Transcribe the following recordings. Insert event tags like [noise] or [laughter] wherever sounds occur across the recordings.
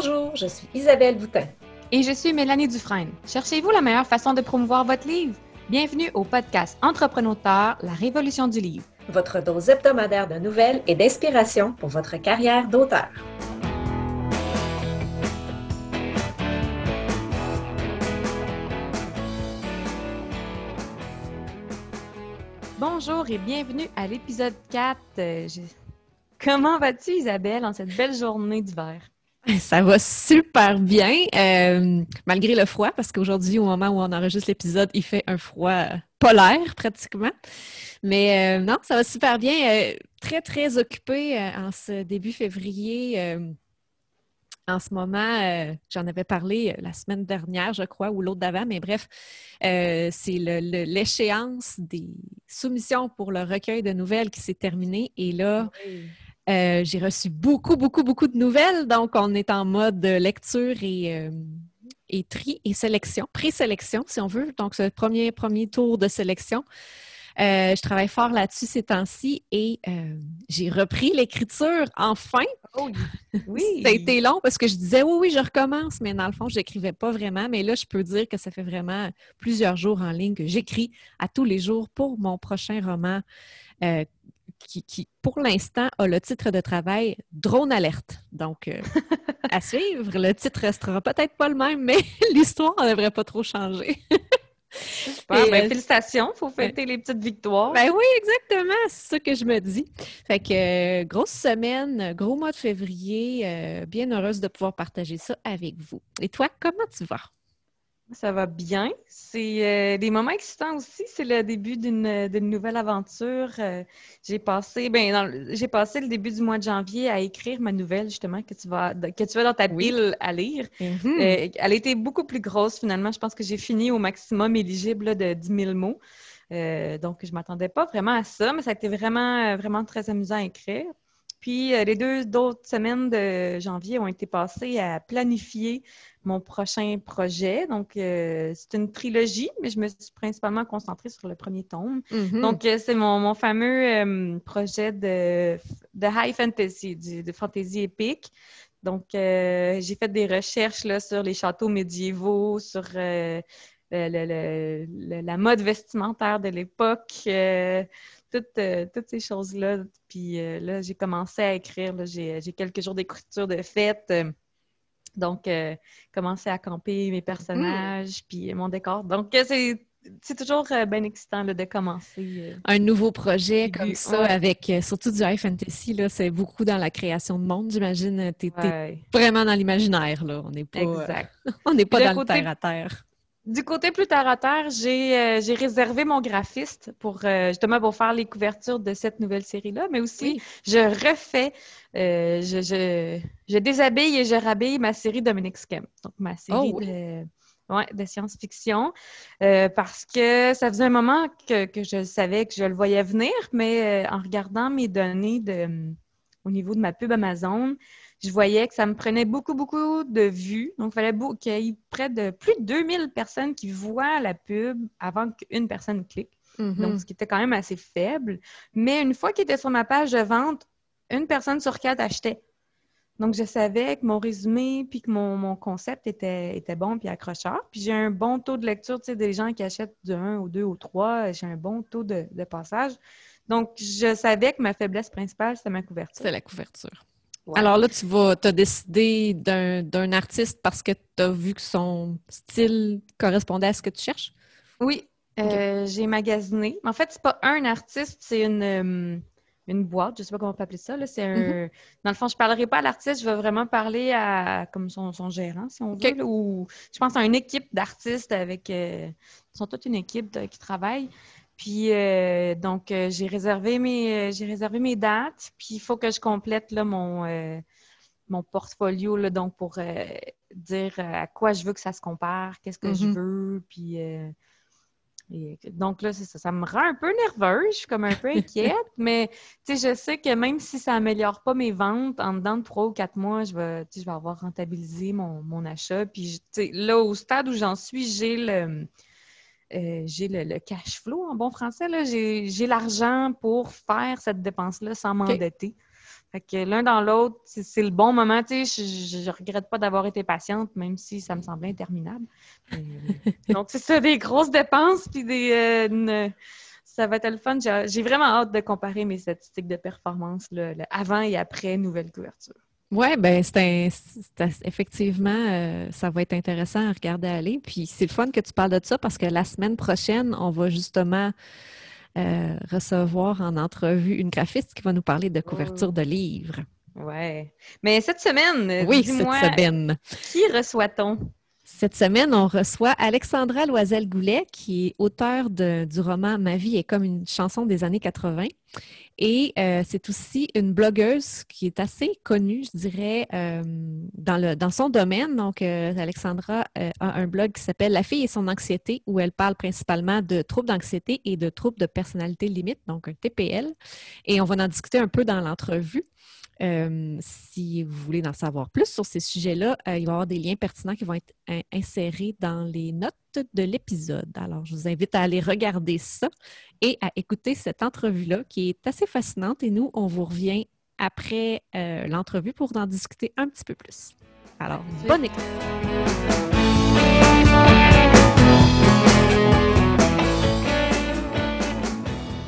Bonjour, je suis Isabelle Boutin. Et je suis Mélanie Dufresne. Cherchez-vous la meilleure façon de promouvoir votre livre? Bienvenue au podcast Entrepreneur, la révolution du livre. Votre dose hebdomadaire de nouvelles et d'inspiration pour votre carrière d'auteur. Bonjour et bienvenue à l'épisode 4. Euh, Comment vas-tu, Isabelle, en cette belle journée d'hiver? [laughs] Ça va super bien, euh, malgré le froid, parce qu'aujourd'hui, au moment où on enregistre l'épisode, il fait un froid polaire pratiquement. Mais euh, non, ça va super bien. Euh, très, très occupée en ce début février. en ce moment, j'en avais parlé la semaine dernière, je crois, ou l'autre d'avant, mais bref, c'est l'échéance des soumissions pour le recueil de nouvelles qui s'est terminée. Et là, euh, j'ai reçu beaucoup, beaucoup, beaucoup de nouvelles. Donc, on est en mode lecture et, euh, et tri et sélection, présélection, si on veut. Donc, ce premier, premier tour de sélection. Euh, je travaille fort là-dessus ces temps-ci et j'ai repris l'écriture enfin. Oh, oui. [laughs] ça a été long parce que je disais oui, oui, je recommence, mais dans le fond, je n'écrivais pas vraiment. Mais là, je peux dire que ça fait vraiment plusieurs jours en ligne que j'écris à tous les jours pour mon prochain roman qui, pour l'instant, a le titre de travail Drone Alerte. Donc, euh, [laughs] à suivre. Le titre restera peut-être pas le même, mais [laughs] l'histoire ne devrait pas trop changer. Ben, euh, félicitations, il faut fêter les petites victoires. Ben oui, exactement, c'est ça que je me dis. Fait que euh, grosse semaine, gros mois de février, bien heureuse de pouvoir partager ça avec vous. Et toi, comment tu vas? Ça va bien. C'est euh, des moments excitants aussi. C'est le début d'une nouvelle aventure. Euh, j'ai passé, ben, j'ai passé le début du mois de janvier à écrire ma nouvelle justement que tu vas, que tu vas dans ta pile à lire. Mm-hmm. Euh, elle a été beaucoup plus grosse finalement. Je pense que j'ai fini au maximum éligible de 10 000 mots. donc, je m'attendais pas vraiment à ça, mais ça a été vraiment, vraiment très amusant à écrire. Puis les deux autres semaines de janvier ont été passées à planifier mon prochain projet. Donc, euh, c'est une trilogie, mais je me suis principalement concentrée sur le premier tome. Mm-hmm. Donc, euh, c'est mon, fameux euh, projet de, de, high fantasy, de fantasy épique. Donc, j'ai fait des recherches là, sur les châteaux médiévaux, sur la mode vestimentaire de l'époque. Toutes, toutes, ces choses-là. Puis là, j'ai commencé à écrire. J'ai quelques jours d'écriture de fête. Donc, euh, commencer à camper mes personnages, puis mon décor. Donc, euh, c'est toujours euh, bien excitant de commencer. Un nouveau projet comme ça, avec surtout du high fantasy, c'est beaucoup dans la création de monde, j'imagine. Tu es, vraiment dans l'imaginaire, là. On n'est pas, [laughs] on n'est pas dans le terre à terre. Du côté plus terre à terre, j'ai réservé mon graphiste pour justement pour faire les couvertures de cette nouvelle série-là, mais aussi je refais euh, je, je, déshabille et je rhabille ma série Dominic Skem, donc ma série oh, de, science-fiction, euh, parce que ça faisait un moment que, je savais que je le voyais venir, mais euh, en regardant mes données de, au niveau de ma pub Amazon, je voyais que ça me prenait beaucoup, beaucoup de vues. Donc, il fallait qu'il y ait près de plus de 2000 personnes qui voient la pub avant qu'une personne clique. Donc, mm-hmm. ce qui était quand même assez faible. Mais une fois qu'il était sur ma page de vente, une personne sur quatre achetait. Donc, je savais que mon résumé puis que mon, concept était, était bon puis accrocheur. Puis j'ai un bon taux de lecture, tu sais, des gens qui achètent du 1 au 2 au 3, j'ai un bon taux de, passage. Donc, je savais que ma faiblesse principale, c'était ma couverture. C'est la couverture. Alors là, tu vas as décidé d'un artiste parce que tu as vu que son style correspondait à ce que tu cherches? Oui, euh, j'ai magasiné. En fait, c'est pas un artiste, c'est une, euh, une boîte, je ne sais pas comment on peut appeler ça. C'est un... Mm-hmm. Dans le fond, je ne parlerai pas à l'artiste, je vais vraiment parler à comme son, gérant, si on veut, ou je pense à une équipe d'artistes avec. Euh, ils sont toute une équipe qui travaille. Puis euh, donc, euh, j'ai réservé mes j'ai réservé mes dates, puis il faut que je complète là, mon, mon portfolio là, donc pour dire à quoi je veux que ça se compare, qu'est-ce que je mm-hmm. veux, puis donc là, ça, ça me rend un peu nerveuse, je suis comme un peu inquiète, [laughs] mais je sais que même si ça n'améliore pas mes ventes, en dedans de trois ou quatre mois, je vais, je vais avoir rentabilisé mon, achat. Puis là, au stade où j'en suis, j'ai le, euh, j'ai le, cash flow en bon français. J'ai l'argent pour faire cette dépense-là sans m'endetter. Fait que l'un dans l'autre, c'est le bon moment. Tu sais, je, je, regrette pas d'avoir été patiente, même si ça me semblait interminable. Euh, donc, c'est ça, des grosses dépenses, puis des. Euh, ça va être le fun. J'ai vraiment hâte de comparer mes statistiques de performance avant et après nouvelle couverture. Oui, ben c'est effectivement, euh, ça va être intéressant à regarder aller. Puis c'est le fun que tu parles de ça parce que la semaine prochaine, on va justement euh, recevoir en entrevue une graphiste qui va nous parler de couverture de livres. Oui. Mais cette semaine, oui, cette semaine. Qui reçoit-on? Cette semaine, on reçoit Alexandra Loisel-Goulet, qui est auteure du roman Ma vie est comme une chanson des années 80. Et euh, c'est aussi une blogueuse qui est assez connue, je dirais, euh, dans, le, dans son domaine. Donc, euh, Alexandra a un blog qui s'appelle La fille et son anxiété, où elle parle principalement de troubles d'anxiété et de troubles de personnalité limite, donc un TPL. Et on va en discuter un peu dans l'entrevue. Euh, si vous voulez en savoir plus sur ces sujets-là, euh, il va y avoir des liens pertinents qui vont être insérés dans les notes de l'épisode. Alors, je vous invite à aller regarder ça et à écouter cette entrevue-là qui est assez fascinante. Et nous, on vous revient après euh, l'entrevue pour en discuter un petit peu plus. Alors, bonne écoute.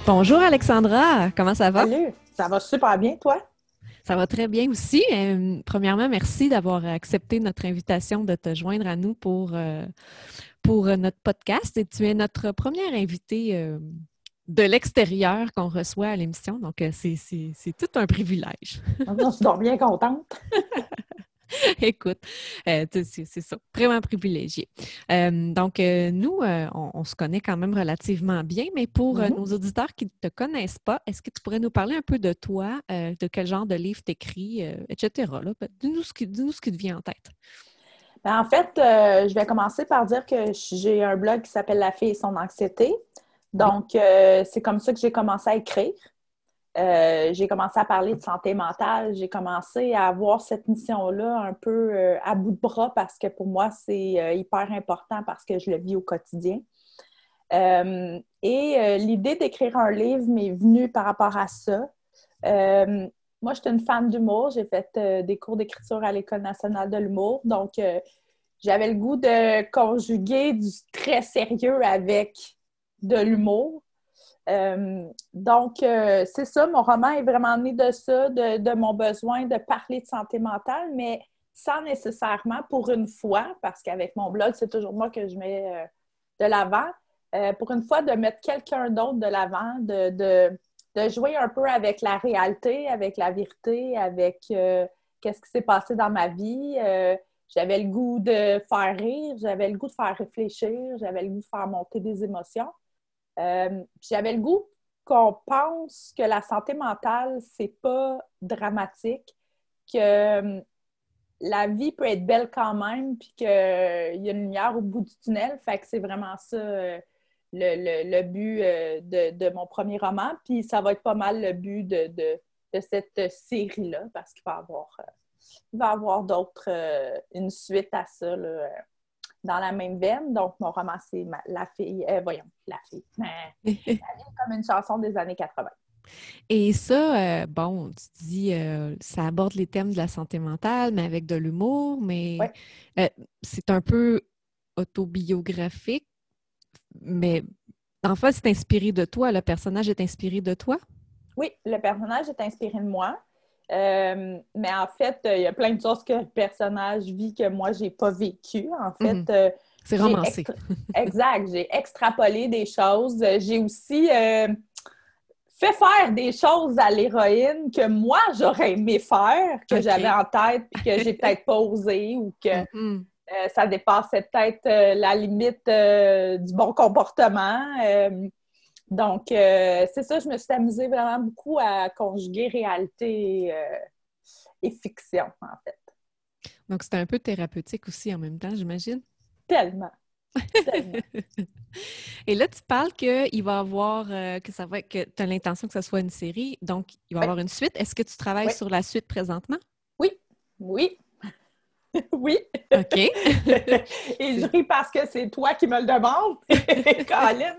Bonjour Alexandra, comment ça va? Salut, ça va super bien, toi? Ça va très bien aussi. Euh, premièrement, merci d'avoir accepté notre invitation de te joindre à nous pour, euh, pour notre podcast. Et tu es notre première invitée euh, de l'extérieur qu'on reçoit à l'émission. Donc, c'est tout un privilège. Je suis bien contente. [laughs] [laughs] Écoute, euh, c'est ça, vraiment privilégié. Euh, donc, euh, nous, on, se connaît quand même relativement bien, mais pour mm-hmm. nos auditeurs qui ne te connaissent pas, est-ce que tu pourrais nous parler un peu de toi, de quel genre de livre tu écris, etc. Dis-nous ce, qui, ce qui te vient en tête. Ben, en fait, je vais commencer par dire que j'ai un blog qui s'appelle La fille et son anxiété. Donc, c'est comme ça que j'ai commencé à écrire. Euh, j'ai commencé à parler de santé mentale. J'ai commencé à avoir cette mission-là un peu euh, à bout de bras parce que pour moi, c'est euh, hyper important parce que je le vis au quotidien. et l'idée d'écrire un livre m'est venue par rapport à ça. moi, je suis une fan d'humour. J'ai fait des cours d'écriture à l'École nationale de l'humour. Donc, j'avais le goût de conjuguer du très sérieux avec de l'humour. Euh, donc, euh, c'est ça, mon roman est vraiment né de ça, de, mon besoin de parler de santé mentale, mais sans nécessairement pour une fois, parce qu'avec mon blog, c'est toujours moi que je mets euh, de l'avant, pour une fois de mettre quelqu'un d'autre de l'avant, de, de, jouer un peu avec la réalité, avec la vérité, avec qu'est-ce qui s'est passé dans ma vie. j'avais le goût de faire rire, j'avais le goût de faire réfléchir, j'avais le goût de faire monter des émotions. Euh, j'avais le goût qu'on pense que la santé mentale, c'est pas dramatique, que euh, la vie peut être belle quand même, puis qu'il y a une lumière au bout du tunnel. Fait que c'est vraiment ça euh, le, but de, mon premier roman. Puis ça va être pas mal le but de, cette série-là, parce qu'il va y avoir, avoir d'autres, une suite à ça. Là, dans la même veine. Donc, mon roman, c'est La fille, euh, voyons, La fille. [laughs] comme une chanson des années 80. Et ça, euh, bon, tu dis, euh, ça aborde les thèmes de la santé mentale, mais avec de l'humour, mais c'est un peu autobiographique, mais en fait, c'est inspiré de toi. Le personnage est inspiré de toi? Oui, le personnage est inspiré de moi. Euh, mais en fait, euh, il y a plein de choses que le personnage vit que moi, je n'ai pas vécu. En fait, mhm. euh, c'est romancé. exact. J'ai extrapolé des choses. J'ai aussi fait faire des choses à l'héroïne que moi, j'aurais aimé faire, que j'avais en tête, puis que j'ai peut-être pas osé ou que [laughs] mhm. ça dépassait peut-être la limite du bon comportement. Donc, euh, c'est ça, je me suis amusée vraiment beaucoup à conjuguer réalité euh, et, fiction, en fait. Donc, c'était un peu thérapeutique aussi en même temps, j'imagine? Tellement. [laughs] et là, tu parles qu'il va y avoir, euh, que ça va que tu as l'intention que ce soit une série, donc il va y avoir une suite. Est-ce que tu travailles sur la suite présentement? Oui, oui. [laughs] oui. OK. [laughs] Et je ris parce que c'est toi qui me le demandes, [laughs] Colin.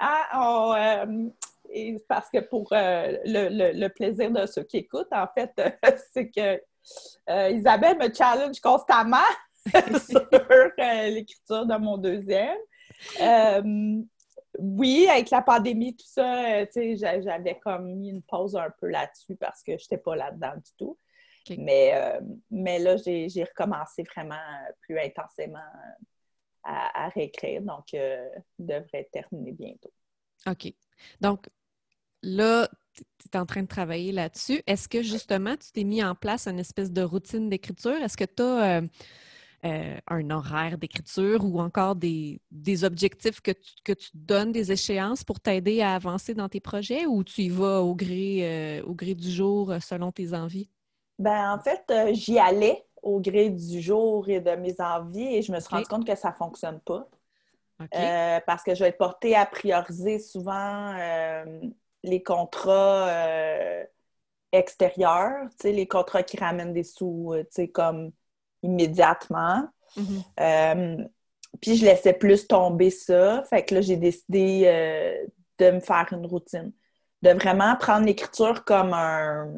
Ah, euh, et parce que pour euh, le, plaisir de ceux qui écoutent, en fait, c'est que euh, Isabelle me challenge constamment sur l'écriture de mon deuxième. oui, avec la pandémie, tout ça, j'avais comme mis une pause un peu là-dessus parce que je n'étais pas là-dedans du tout. Mais, mais là, j'ai recommencé vraiment plus intensément à, réécrire. Donc, euh, devrait terminer bientôt. OK. Donc, là, tu es en train de travailler là-dessus. Est-ce que justement, tu t'es mis en place une espèce de routine d'écriture? Est-ce que tu as euh, euh, un horaire d'écriture ou encore des, objectifs que tu, que tu donnes, des échéances pour t'aider à avancer dans tes projets ou tu y vas au gré, au gré du jour selon tes envies? Ben, en fait, j'y allais au gré du jour et de mes envies et je me suis rendu compte que ça ne fonctionne pas. Euh, parce que je vais être portée à prioriser souvent euh, les contrats euh, extérieurs, les contrats qui ramènent des sous comme immédiatement. Mm-hmm. puis je laissais plus tomber ça. Fait que là, j'ai décidé de me faire une routine. De vraiment prendre l'écriture comme un,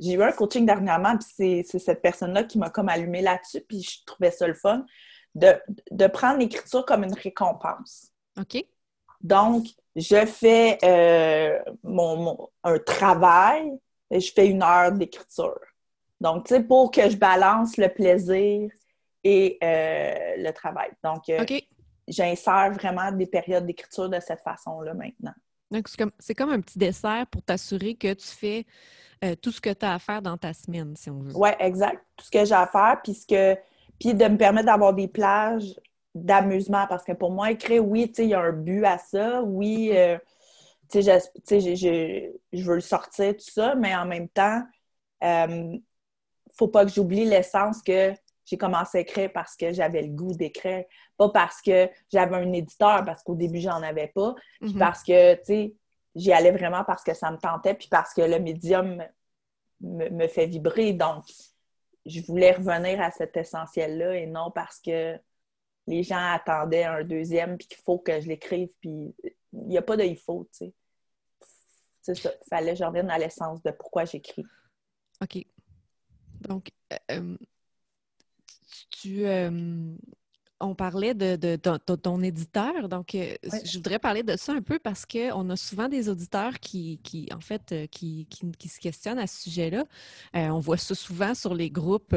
j'ai eu un coaching dernièrement, puis c'est cette personne-là qui m'a comme allumé là-dessus, puis je trouvais ça le fun, de, prendre l'écriture comme une récompense. OK. Donc, je fais euh, mon, un travail et je fais une heure d'écriture. Donc, tu sais, pour que je balance le plaisir et euh, le travail. Donc, euh, j'insère vraiment des périodes d'écriture de cette façon-là maintenant. Donc, c'est comme, un petit dessert pour t'assurer que tu fais euh, tout ce que tu as à faire dans ta semaine, si on veut. Oui, exact. Tout ce que j'ai à faire, puis, puis de me permettre d'avoir des plages d'amusement, parce que pour moi, écrire, oui, tu sais, il y a un but à ça. Oui, mm-hmm. euh, tu sais, je veux le sortir, tout ça, mais en même temps, euh, faut pas que j'oublie l'essence que j'ai commencé à écrire parce que j'avais le goût d'écrire, pas parce que j'avais un éditeur, parce qu'au début, j'en avais pas, puis mm-hmm. parce que, tu sais, j'y allais vraiment parce que ça me tentait, puis parce que le médium me, fait vibrer. Donc, je voulais revenir à cet essentiel-là et non parce que les gens attendaient un deuxième, puis qu'il faut que je l'écrive, puis il n'y a pas de il faut, tu sais. C'est ça. Il fallait que je revienne à l'essence de pourquoi j'écris. OK. Donc, euh, euh, tu, euh, on parlait de, ton éditeur, donc euh, je voudrais parler de ça un peu parce qu'on a souvent des auditeurs qui, en fait, euh, qui, se questionnent à ce sujet-là. Euh, on voit ça souvent sur les groupes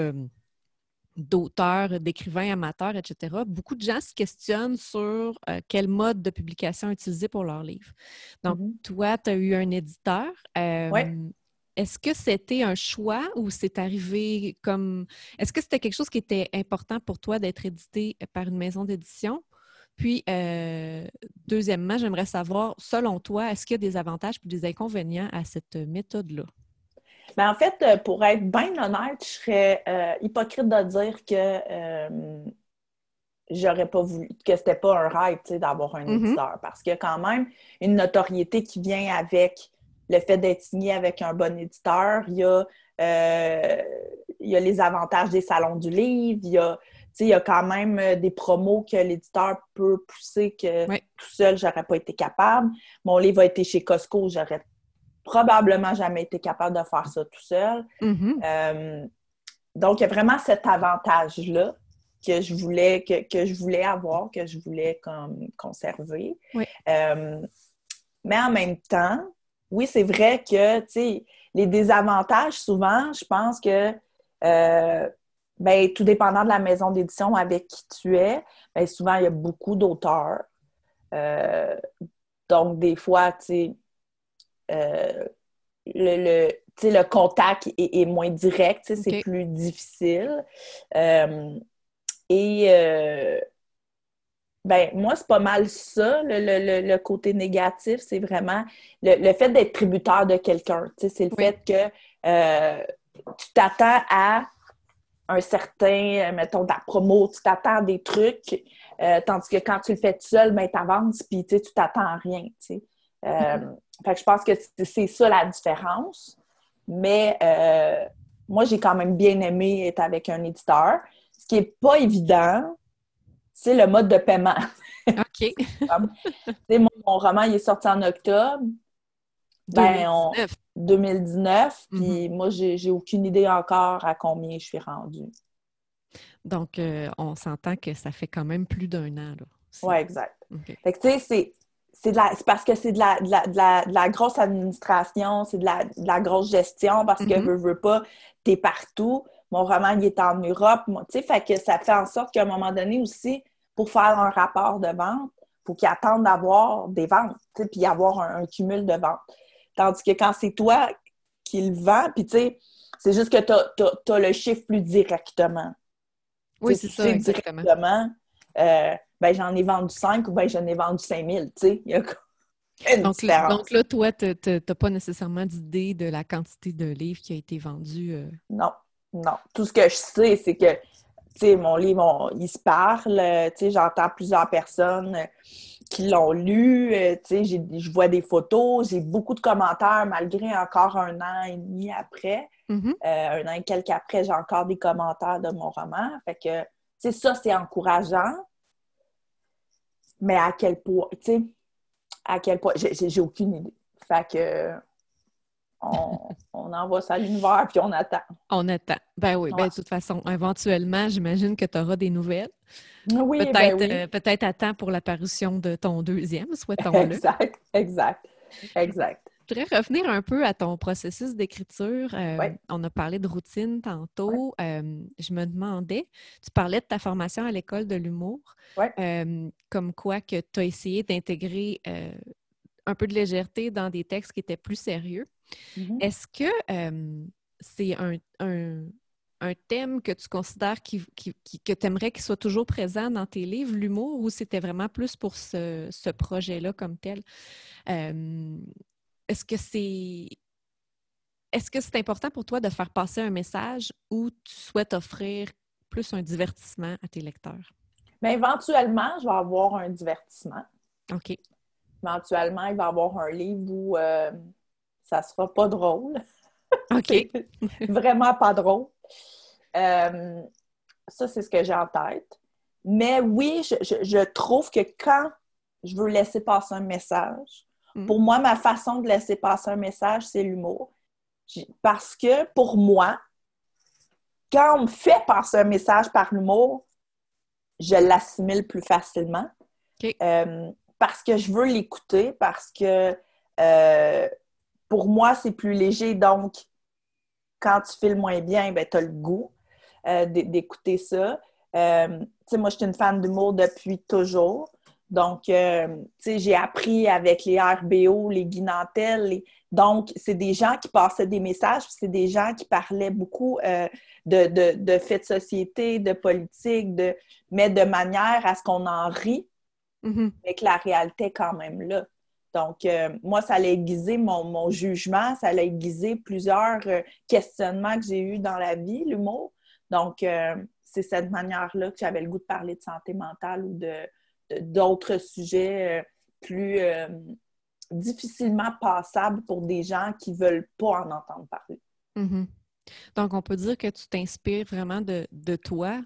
d'auteurs, d'écrivains amateurs, etc. Beaucoup de gens se questionnent sur quel mode de publication utiliser pour leurs livres. Donc, mm-hmm. toi, tu as eu un éditeur. Oui. Est-ce que c'était un choix ou c'est arrivé comme. Est-ce que c'était quelque chose qui était important pour toi d'être édité par une maison d'édition? Puis, euh, deuxièmement, j'aimerais savoir, selon toi, est-ce qu'il y a des avantages et des inconvénients à cette méthode-là? Bien, en fait, euh, pour être bien honnête, je serais euh, hypocrite de dire que j'aurais pas voulu, que c'était pas un rêve d'avoir un éditeur. Parce qu'il y a quand même une notoriété qui vient avec le fait d'être signé avec un bon éditeur, il y a, euh, il y a les avantages des salons du livre, il y a, il y a quand même euh, des promos que l'éditeur peut pousser que tout seul, j'aurais pas été capable. Mon livre a été chez Costco, j'aurais probablement jamais été capable de faire ça tout seul. Mm-hmm. Euh, donc, il y a vraiment cet avantage-là que je voulais que, je voulais avoir, que je voulais comme conserver. mais en même temps, oui, c'est vrai que, tu sais, les désavantages, souvent, je pense que, euh, ben, tout dépendant de la maison d'édition avec qui tu es, ben, souvent, il y a beaucoup d'auteurs. Euh, donc, des fois, tu sais, euh, le, le contact est, moins direct, c'est plus difficile. et ben, moi, c'est pas mal ça, le, côté négatif, c'est vraiment le, fait d'être tributaire de quelqu'un. C'est le fait que euh, tu t'attends à un certain, mettons, ta promo, tu t'attends à des trucs, euh, tandis que quand tu le fais tout seul, ben, tu avances, puis tu t'attends à rien. Euh, mm-hmm. fait que je pense que c'est ça la différence. Mais moi, j'ai quand même bien aimé être avec un éditeur. Ce qui n'est pas évident, c'est le mode de paiement. OK. [laughs] mon, roman il est sorti en octobre. Ben, on- 2019. 2019, puis Mhm. moi, j'ai aucune idée encore à combien je suis rendue. Donc, euh, on s'entend que ça fait quand même plus d'un an. Ouais, exact. Fait que, tu sais, c'est- c'est de la- c'est parce que c'est de la, de, la, de, la, de la grosse administration, c'est de la, de la grosse gestion, parce que, Mhm. veux, veux pas, t'es partout. Mon roman, il est en Europe. Tu sais, fait que ça fait en sorte qu'à un moment donné aussi, pour faire un rapport de vente, faut qu'ils attendent d'avoir des ventes, puis avoir un, un cumul de ventes. Tandis que quand c'est toi qui le vends, puis tu sais, c'est juste que tu as, le chiffre plus directement. Oui, c'est ça, exactement. directement, euh, ben, j'en ai vendu 5 ou ben j'en ai vendu 5000, tu sais. Il y a comme une Donc, différence. donc là, toi, tu n'as pas nécessairement d'idée de la quantité de livres qui a été vendu. euh. Non, non. Tout ce que je sais, c'est que, sais, mon livre, on- il se parle, euh, tu sais, j'entends plusieurs personnes qui l'ont lu, euh, tu sais, j'ai- je vois des photos, j'ai beaucoup de commentaires, malgré encore un an et demi après. Mhm. Euh, un an et quelques après, j'ai encore des commentaires de mon roman. Fait que, tu sais, ça, c'est encourageant. Mais à quel point, tu sais, à quel point, j'ai aucune idée. Fait que, on, on envoie ça à l'univers puis on attend. On attend. Ben oui, ben, Ouais. de toute façon, éventuellement, j'imagine que tu auras des nouvelles. Oui, ben Peut-être oui. euh, peut-être à temps pour l'apparition de ton deuxième, souhaitons-le. Exact, exact, exact. Je voudrais revenir un peu à ton processus d'écriture. Euh, Ouais. On a parlé de routine tantôt. Euh, je me demandais, tu parlais de ta formation à l'école de l'humour, Ouais. euh, comme quoi que tu as essayé d'intégrer euh, un peu de légèreté dans des textes qui étaient plus sérieux. Mhm. Est-ce que euh, c'est un, un- un thème que tu considères qui, qui- qui- que tu aimerais qu'il soit toujours présent dans tes livres, l'humour, ou c'était vraiment plus pour ce, ce projet-là comme tel? Euh, est-ce que c'est. Est-ce que c'est important pour toi de faire passer un message ou tu souhaites offrir plus un divertissement à tes lecteurs? Mais éventuellement, je vais avoir un divertissement. OK. Éventuellement, il va y avoir un livre où euh, ça sera pas drôle. [laughs] OK. [laughs] Vraiment pas drôle. Euh, ça, c'est ce que j'ai en tête. Mais oui, je, je- je trouve que quand je veux laisser passer un message, Mm. pour moi, ma façon de laisser passer un message, c'est l'humour. Parce que pour moi, quand on me fait passer un message par l'humour, je l'assimile plus facilement. Euh, parce que je veux l'écouter, parce que euh, pour moi, c'est plus léger. Donc, quand tu files moins bien, ben, tu as le goût euh, d'é- d'écouter ça. Euh, tu sais, moi, je suis une fan d'humour depuis toujours. Donc, tu sais, j'ai appris avec les RBO, les Guy Nantel, les- Donc, c'est des gens qui passaient des messages, c'est des gens qui parlaient beaucoup de, de, de faits de société, de politique, de... mais de manière à ce qu'on en rit, Mhm. mais que la réalité est quand même là. Donc, euh, moi, ça a aiguisé mon, mon jugement, ça a aiguisé plusieurs euh, questionnements que j'ai eus dans la vie, l'humour. Donc, euh, c'est cette manière-là que j'avais le goût de parler de santé mentale ou de d'autres sujets plus difficilement passables pour des gens qui ne veulent pas en entendre parler. Mhm. Donc, on peut dire que tu t'inspires vraiment de, de toi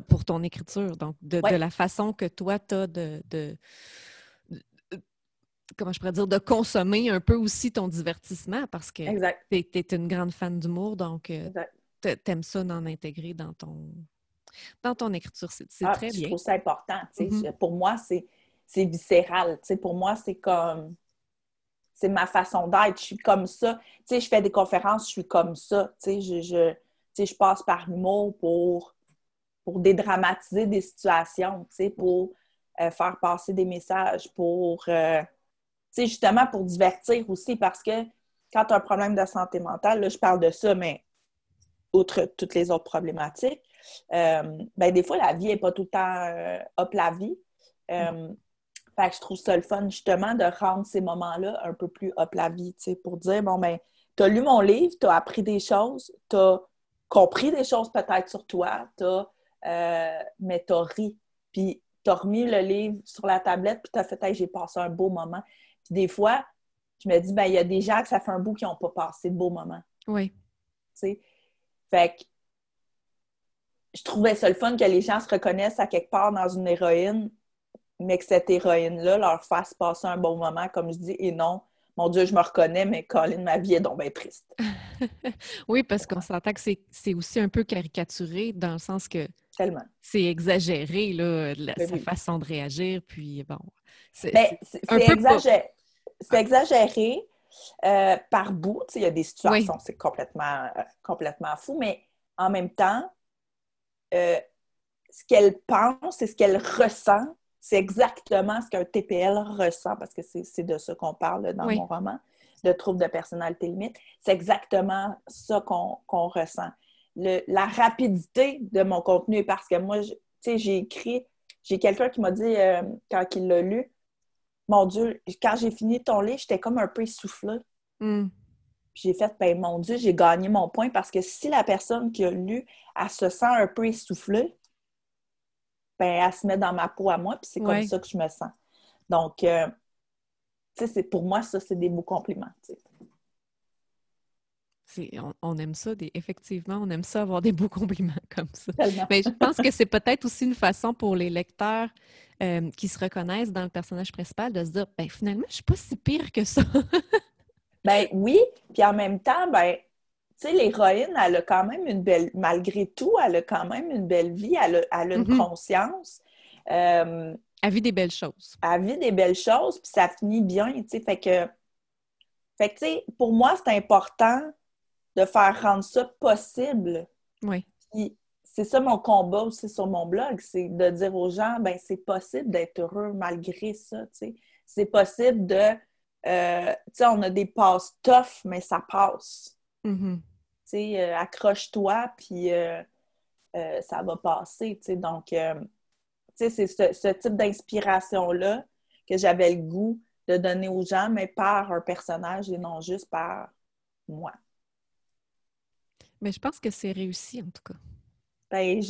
pour ton écriture, donc de, Ouais. de la façon que toi, tu as de, de- de- Comment je pourrais dire, de consommer un peu aussi ton divertissement parce que tu es, une grande fan d'humour, donc euh, t'a- t'aimes ça d'en intégrer dans ton, dans ton écriture. C'est Ah, très je bien. trouve ça important. tu. Mhm. Je- Pour moi, c'est viscéral. tu. Pour moi, c'est comme. C'est ma façon d'être. Je suis comme ça. Tu sais, je fais des conférences, je suis comme ça. Tu sais, je, je, tu sais, je passe par l'humour pour, pour dédramatiser des situations, tu sais, pour euh, faire passer des messages, pour. euh, tu sais, justement, pour divertir aussi, parce que quand tu as un problème de santé mentale, là, je parle de ça, mais outre toutes les autres problématiques, euh, ben, des fois, la vie n'est pas tout le temps hop la vie. Euh, fait que je trouve ça le fun, justement, de rendre ces moments-là un peu plus hop la vie, tu sais, pour dire, bon, ben, t'as lu mon livre, t'as appris des choses, t'as compris des choses peut-être sur toi, t'as, euh, mais t'as ri. Puis t'as remis le livre sur la tablette, puis t'as fait, hey, j'ai passé un beau moment. Puis des fois, je me dis, ben, il y a des gens que ça fait un bout qui n'ont pas passé de beaux moments Oui. tu sais? Fait que je trouvais ça le fun que les gens se reconnaissent à quelque part dans une héroïne, mais que cette héroïne-là leur fasse passer un bon moment, comme je dis, et non mon Dieu, je me reconnais, mais Colin, ma vie est donc bien triste. [laughs] oui, parce qu'on s'entend que c'est aussi un peu caricaturé dans le sens que Tellement. c'est exagéré, là, ben sa façon de réagir, puis bon. C'est ben, exagéré. C'est exagéré euh, par bout. Il y a des situations, c'est complètement, euh, complètement fou, mais en même temps, euh, ce qu'elle pense et ce qu'elle ressent, c'est exactement ce qu'un TPL ressent, parce que c'est de ça qu'on parle dans mon roman, de troubles de personnalité limite. C'est exactement ça qu'on ressent. La rapidité de mon contenu, parce que moi, tu sais, j'ai écrit, j'ai quelqu'un qui m'a dit, euh, quand il l'a lu, mon Dieu, quand j'ai fini ton livre, j'étais comme un peu essoufflée. Hmm. J'ai fait, ben mon Dieu, j'ai gagné mon point parce que si la personne qui a lu, elle se sent un peu essoufflée, ben, elle se met dans ma peau à moi, puis c'est comme ça que je me sens. Donc, euh, tu sais, pour moi, ça, c'est des beaux compliments. On, aime ça, effectivement, on aime ça avoir des beaux compliments [laughs] comme ça. Mais je pense que c'est peut-être aussi une façon pour les lecteurs euh, qui se reconnaissent dans le personnage principal de se dire, ben finalement, je suis pas si pire que ça. [laughs] ben oui, puis en même temps, ben tu sais, l'héroïne, elle a quand même une belle, malgré tout, elle a quand même une belle vie, elle a, une mm-hmm. conscience. Euh, elle vit des belles choses. Elle vit des belles choses, puis ça finit bien, tu sais. Fait que, fait que tu sais, pour moi, c'est important de faire rendre ça possible. Oui. Puis c'est ça mon combat aussi sur mon blog, c'est de dire aux gens, ben c'est possible d'être heureux malgré ça, tu sais. C'est possible de, euh, tu sais, on a des passes tough, mais ça passe. Mm-hmm. Tu sais, euh, accroche-toi, puis euh, ça va passer. Tu sais, donc, tu sais, c'est ce, type d'inspiration-là que j'avais le goût de donner aux gens, mais par un personnage et non juste par moi. Mais je pense que c'est réussi, en tout cas. Ben,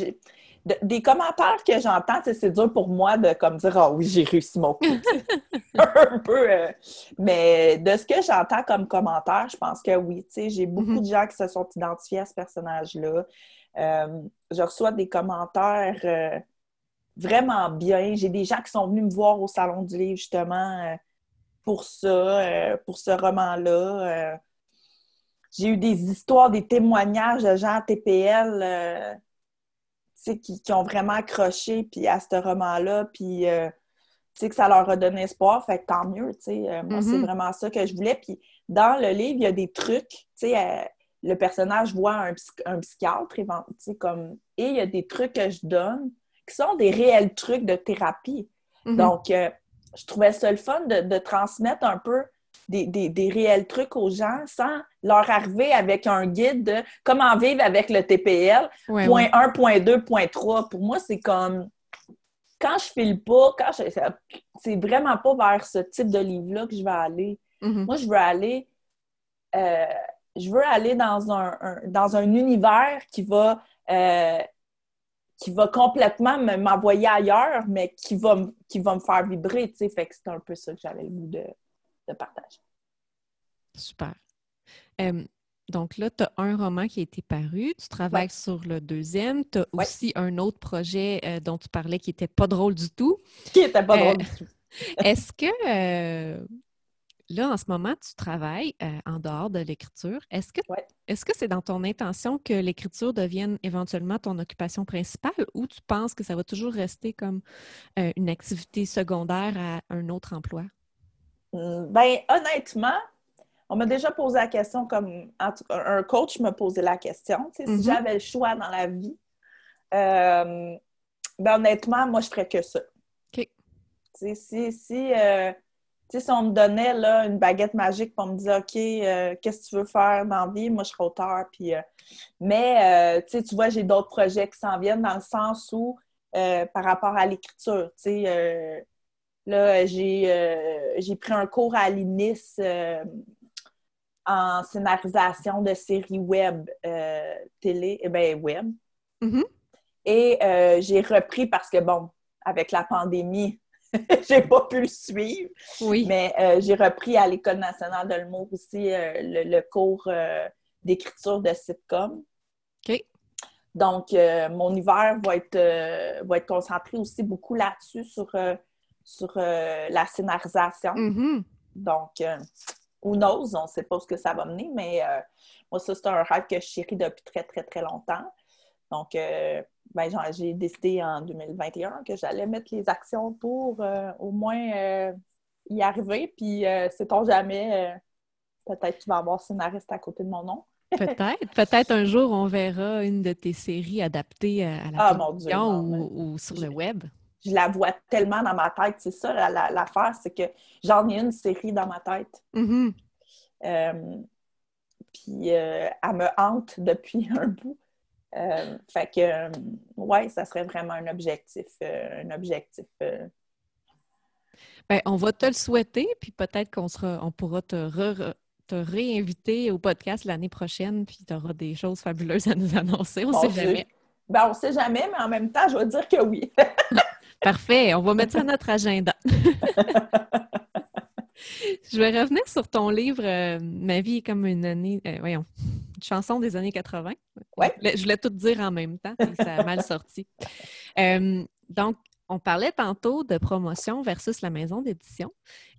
des commentaires que j'entends, c'est dur pour moi de comme dire Ah oui, j'ai réussi mon coup. [laughs] un peu. Euh, mais de ce que j'entends comme commentaire, je pense que oui. J'ai beaucoup mm-hmm. de gens qui se sont identifiés à ce personnage-là. Euh, je reçois des commentaires euh, vraiment bien. J'ai des gens qui sont venus me voir au Salon du Livre, justement, pour ça, pour ce roman-là. J'ai eu des histoires, des témoignages de gens à TPL qui, qui, ont vraiment accroché puis à ce roman-là, puis euh, que ça leur a donné espoir, fait que tant mieux, tu sais. Euh, moi, c'est mm-hmm. vraiment ça que je voulais. Puis dans le livre, il y a des trucs, tu sais, euh, le personnage voit un, un psychiatre, comme... et il y a des trucs que je donne qui sont des réels trucs de thérapie. Mm-hmm. Donc, je trouvais ça le fun de, de transmettre un peu des, réels trucs aux gens sans leur arriver avec un guide de comment vivre avec le TPL, point 1, point 2, point 3. Pour moi, c'est comme quand je file pas, quand je... c'est vraiment pas vers ce type de livre-là que je vais aller. Mm-hmm. Moi, je veux aller euh, je veux aller dans un, dans un univers qui va euh, qui va complètement m'envoyer ailleurs, mais qui va, qui va me faire vibrer, tu sais. Fait que c'est un peu ça que j'avais le goût de, de partage. Super. donc là, tu as un roman qui a été paru, tu travailles sur le deuxième, tu as aussi un autre projet euh, dont tu parlais qui n'était pas drôle du tout. Qui n'était pas drôle du tout. [laughs] Est-ce que euh, là, en ce moment, tu travailles euh, en dehors de l'écriture? Est-ce que est-ce que c'est dans ton intention que l'écriture devienne éventuellement ton occupation principale ou tu penses que ça va toujours rester comme une activité secondaire à un autre emploi? Hmm, ben, honnêtement, on m'a déjà posé la question comme un coach m'a posé la question. Si mm-hmm. j'avais le choix dans la vie, euh, ben honnêtement, moi, je ferais que ça. OK. Si, si, euh, si on me donnait là, une baguette magique pour me dire OK, euh, qu'est-ce que tu veux faire dans la vie, moi, je serais auteur. Puis, mais tu vois, j'ai d'autres projets qui s'en viennent dans le sens où, par rapport à l'écriture, tu sais, Là, euh, j'ai pris un cours à l'INIS euh, en scénarisation de séries web, euh, télé, eh bien, web. Mm-hmm. Et j'ai repris parce que, bon, avec la pandémie, [laughs] j'ai pas pu le suivre. Oui. Mais j'ai repris à l'École nationale de l'humour aussi le, cours d'écriture de sitcom. OK. Donc, mon hiver va être, va être concentré aussi beaucoup là-dessus, sur sur euh, la scénarisation. Mm-hmm. Donc, euh, who knows, on ne sait pas ce que ça va mener, mais euh, moi, ça, c'est un rêve que je chéris depuis très, très, très longtemps. Donc, euh, ben, j'ai décidé en 2021 que j'allais mettre les actions pour au moins y arriver. Puis, sait-on jamais, peut-être qu'il va y avoir scénariste à côté de mon nom. Peut-être. Peut-être un jour, on verra une de tes séries adaptées à la ah, télévision ou, sur le web je la vois tellement dans ma tête. C'est ça l'affaire, c'est que j'en ai une série dans ma tête. Mm-hmm. Euh, puis euh, elle me hante depuis [laughs] un bout. Euh, fait que, ouais, ça serait vraiment un objectif. un objectif. Ben, on va te le souhaiter, puis peut-être qu'on sera, on pourra te, te réinviter au podcast l'année prochaine, puis tu auras des choses fabuleuses à nous annoncer. On ne sait jamais. Ben, on sait jamais, mais en même temps, je vais dire que oui. [laughs] Parfait, on va mettre ça à notre agenda. [laughs] je vais revenir sur ton livre euh, Ma vie est comme une année, euh, voyons, une chanson des années 80. Ouais. Je voulais tout dire en même temps, et ça a mal [laughs] sorti. Euh, donc, on parlait tantôt de promotion versus la maison d'édition.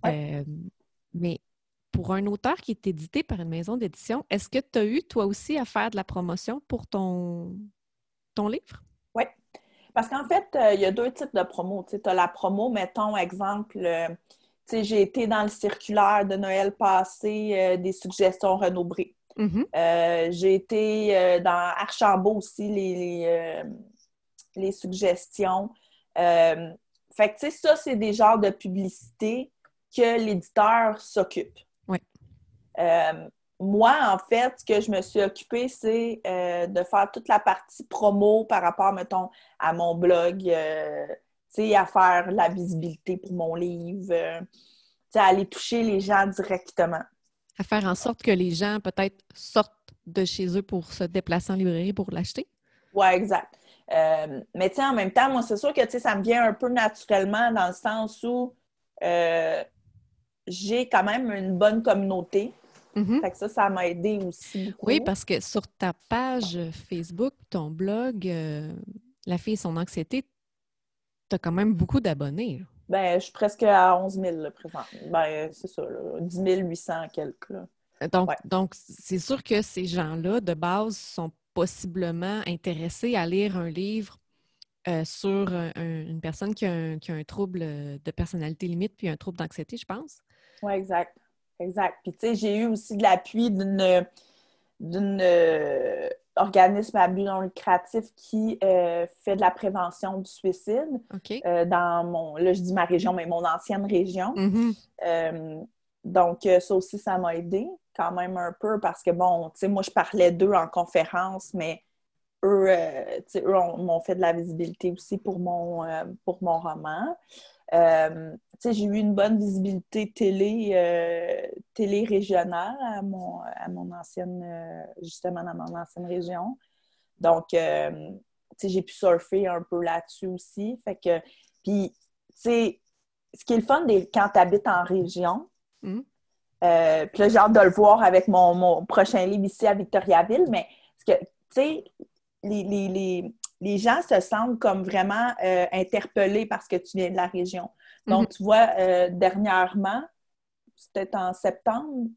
mais pour un auteur qui est édité par une maison d'édition, est-ce que tu as eu toi aussi à faire de la promotion pour ton, ton livre? Parce qu'en fait, euh, il y a deux types de promos. Tu as la promo, mettons, exemple, euh, j'ai été dans le circulaire de Noël passé euh, des suggestions Renaud mm-hmm. j'ai été dans Archambault aussi, les, les, suggestions. fait que, tu sais, ça, c'est des genres de publicité que l'éditeur s'occupe. Oui moi, en fait, ce que je me suis occupée, c'est euh, de faire toute la partie promo par rapport, mettons, à mon blog, euh, à faire la visibilité pour mon livre, euh, à aller toucher les gens directement. À faire en sorte que les gens, peut-être, sortent de chez eux pour se déplacer en librairie pour l'acheter? Oui, exact. mais tu sais, en même temps, moi, c'est sûr que, ça me vient un peu naturellement dans le sens où j'ai quand même une bonne communauté. Mm-hmm. Fait que ça, ça m'a aidé aussi Oui, parce que sur ta page Facebook, ton blog, euh, La fille et son anxiété, tu as quand même beaucoup d'abonnés. Ben, je suis presque à 11 000 là, présent. Ben, c'est ça, là, 10 800 quelques. Donc, donc c'est sûr que ces gens-là, de base, sont possiblement intéressés à lire un livre euh, sur une personne qui a, un, qui a, un, trouble de personnalité limite puis un trouble d'anxiété, je pense. Oui, exact. Exact. Puis, tu sais, j'ai eu aussi de l'appui d'une d'un euh, organisme à but non lucratif qui euh, fait de la prévention du suicide euh, dans mon, là je dis ma région, mais mon ancienne région. Mm-hmm. donc ça aussi, ça m'a aidé quand même un peu parce que bon, tu sais, moi je parlais d'eux en conférence, mais eux, tu sais, eux m'ont fait de la visibilité aussi pour mon, pour mon roman. Euh, j'ai eu une bonne visibilité télé, euh, télé régionale à mon, à mon ancienne, euh, justement dans mon ancienne région. Donc, j'ai pu surfer un peu là-dessus aussi. Fait que, puis, ce qui est le fun quand tu habites en région, mm. puis là, j'ai hâte de le voir avec mon, mon, prochain livre ici à Victoriaville, mais, que, tu sais, les, les, les gens se sentent comme vraiment euh, interpellés parce que tu viens de la région. Donc, mhm. tu vois, euh, dernièrement, c'était en septembre